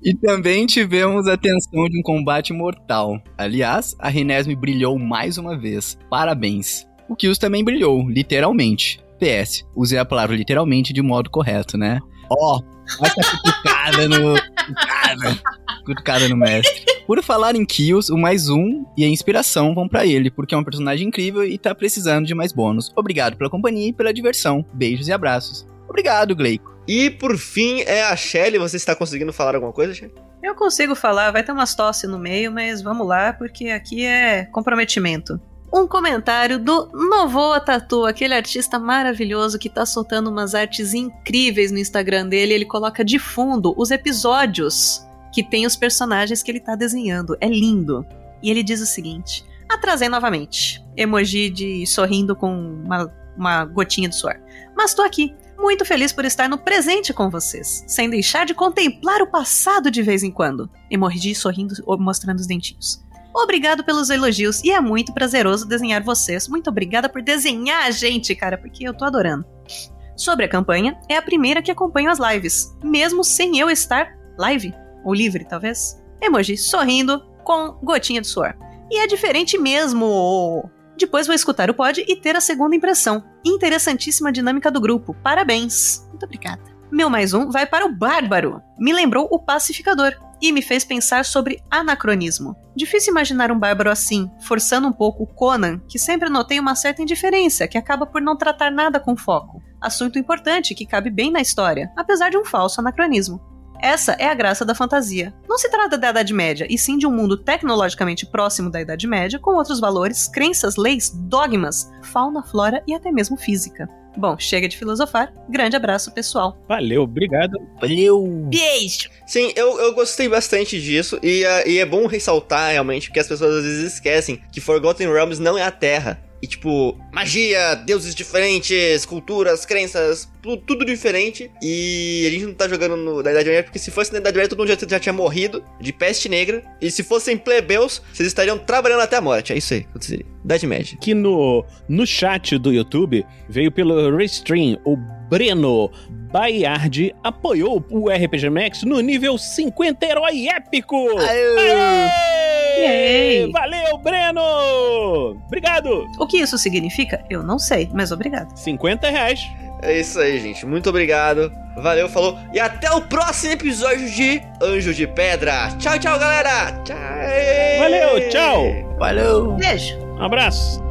E também tivemos a tensão de um combate mortal. Aliás, a Renesme brilhou mais uma vez. Parabéns. O Kills também brilhou, literalmente. PS, usei a palavra literalmente de modo correto, né? Ó, olha essa cutucada no. Cutucada. Cutucada no mestre. Por falar em Kills, o mais um e a inspiração vão pra ele, porque é um personagem incrível e tá precisando de mais bônus. Obrigado pela companhia e pela diversão. Beijos e abraços. Obrigado, Gleico. E por fim é a Shelly. Você está conseguindo falar alguma coisa, Shelly? Eu consigo falar, vai ter umas tosse no meio, mas vamos lá, porque aqui é comprometimento. Um comentário do Novoa Tatu, aquele artista maravilhoso que tá soltando umas artes incríveis no Instagram dele. Ele coloca de fundo os episódios que tem os personagens que ele tá desenhando. É lindo. E ele diz o seguinte: Atrasei novamente. Emoji de sorrindo com uma, uma gotinha de suor. Mas tô aqui, muito feliz por estar no presente com vocês, sem deixar de contemplar o passado de vez em quando. Emoji sorrindo, mostrando os dentinhos. Obrigado pelos elogios e é muito prazeroso desenhar vocês. Muito obrigada por desenhar a gente, cara, porque eu tô adorando. Sobre a campanha, é a primeira que acompanho as lives, mesmo sem eu estar live ou livre, talvez. Emoji sorrindo com gotinha de suor. E é diferente mesmo. Depois vou escutar o pod e ter a segunda impressão. Interessantíssima dinâmica do grupo. Parabéns. Muito obrigada. Meu mais um vai para o Bárbaro. Me lembrou o Pacificador e me fez pensar sobre anacronismo. Difícil imaginar um bárbaro assim, forçando um pouco o Conan, que sempre notei uma certa indiferença, que acaba por não tratar nada com foco. Assunto importante que cabe bem na história, apesar de um falso anacronismo. Essa é a graça da fantasia. Não se trata da Idade Média, e sim de um mundo tecnologicamente próximo da Idade Média, com outros valores, crenças, leis, dogmas, fauna, flora e até mesmo física. Bom, chega de filosofar. Grande abraço, pessoal. Valeu, obrigado. Valeu. Beijo! Sim, eu, eu gostei bastante disso. E, ah, e é bom ressaltar realmente porque as pessoas às vezes esquecem que Forgotten Realms não é a Terra. E tipo, magia, deuses diferentes, culturas, crenças, tu- tudo diferente. E a gente não tá jogando no, na Idade Média, porque se fosse na Idade Média todo mundo já, já tinha morrido de peste negra. E se fossem plebeus, vocês estariam trabalhando até a morte. É isso aí que aconteceria. Idade Média. Aqui no, no chat do YouTube veio pelo Restream o Breno Baiardi apoiou o RPG Max no nível 50 herói épico. Aê! Valeu, Breno! Obrigado! O que isso significa? Eu não sei, mas obrigado. 50 reais. É isso aí, gente. Muito obrigado. Valeu, falou. E até o próximo episódio de Anjo de Pedra. Tchau, tchau, galera. Tchau. Valeu, tchau. Valeu. Beijo! Um abraço.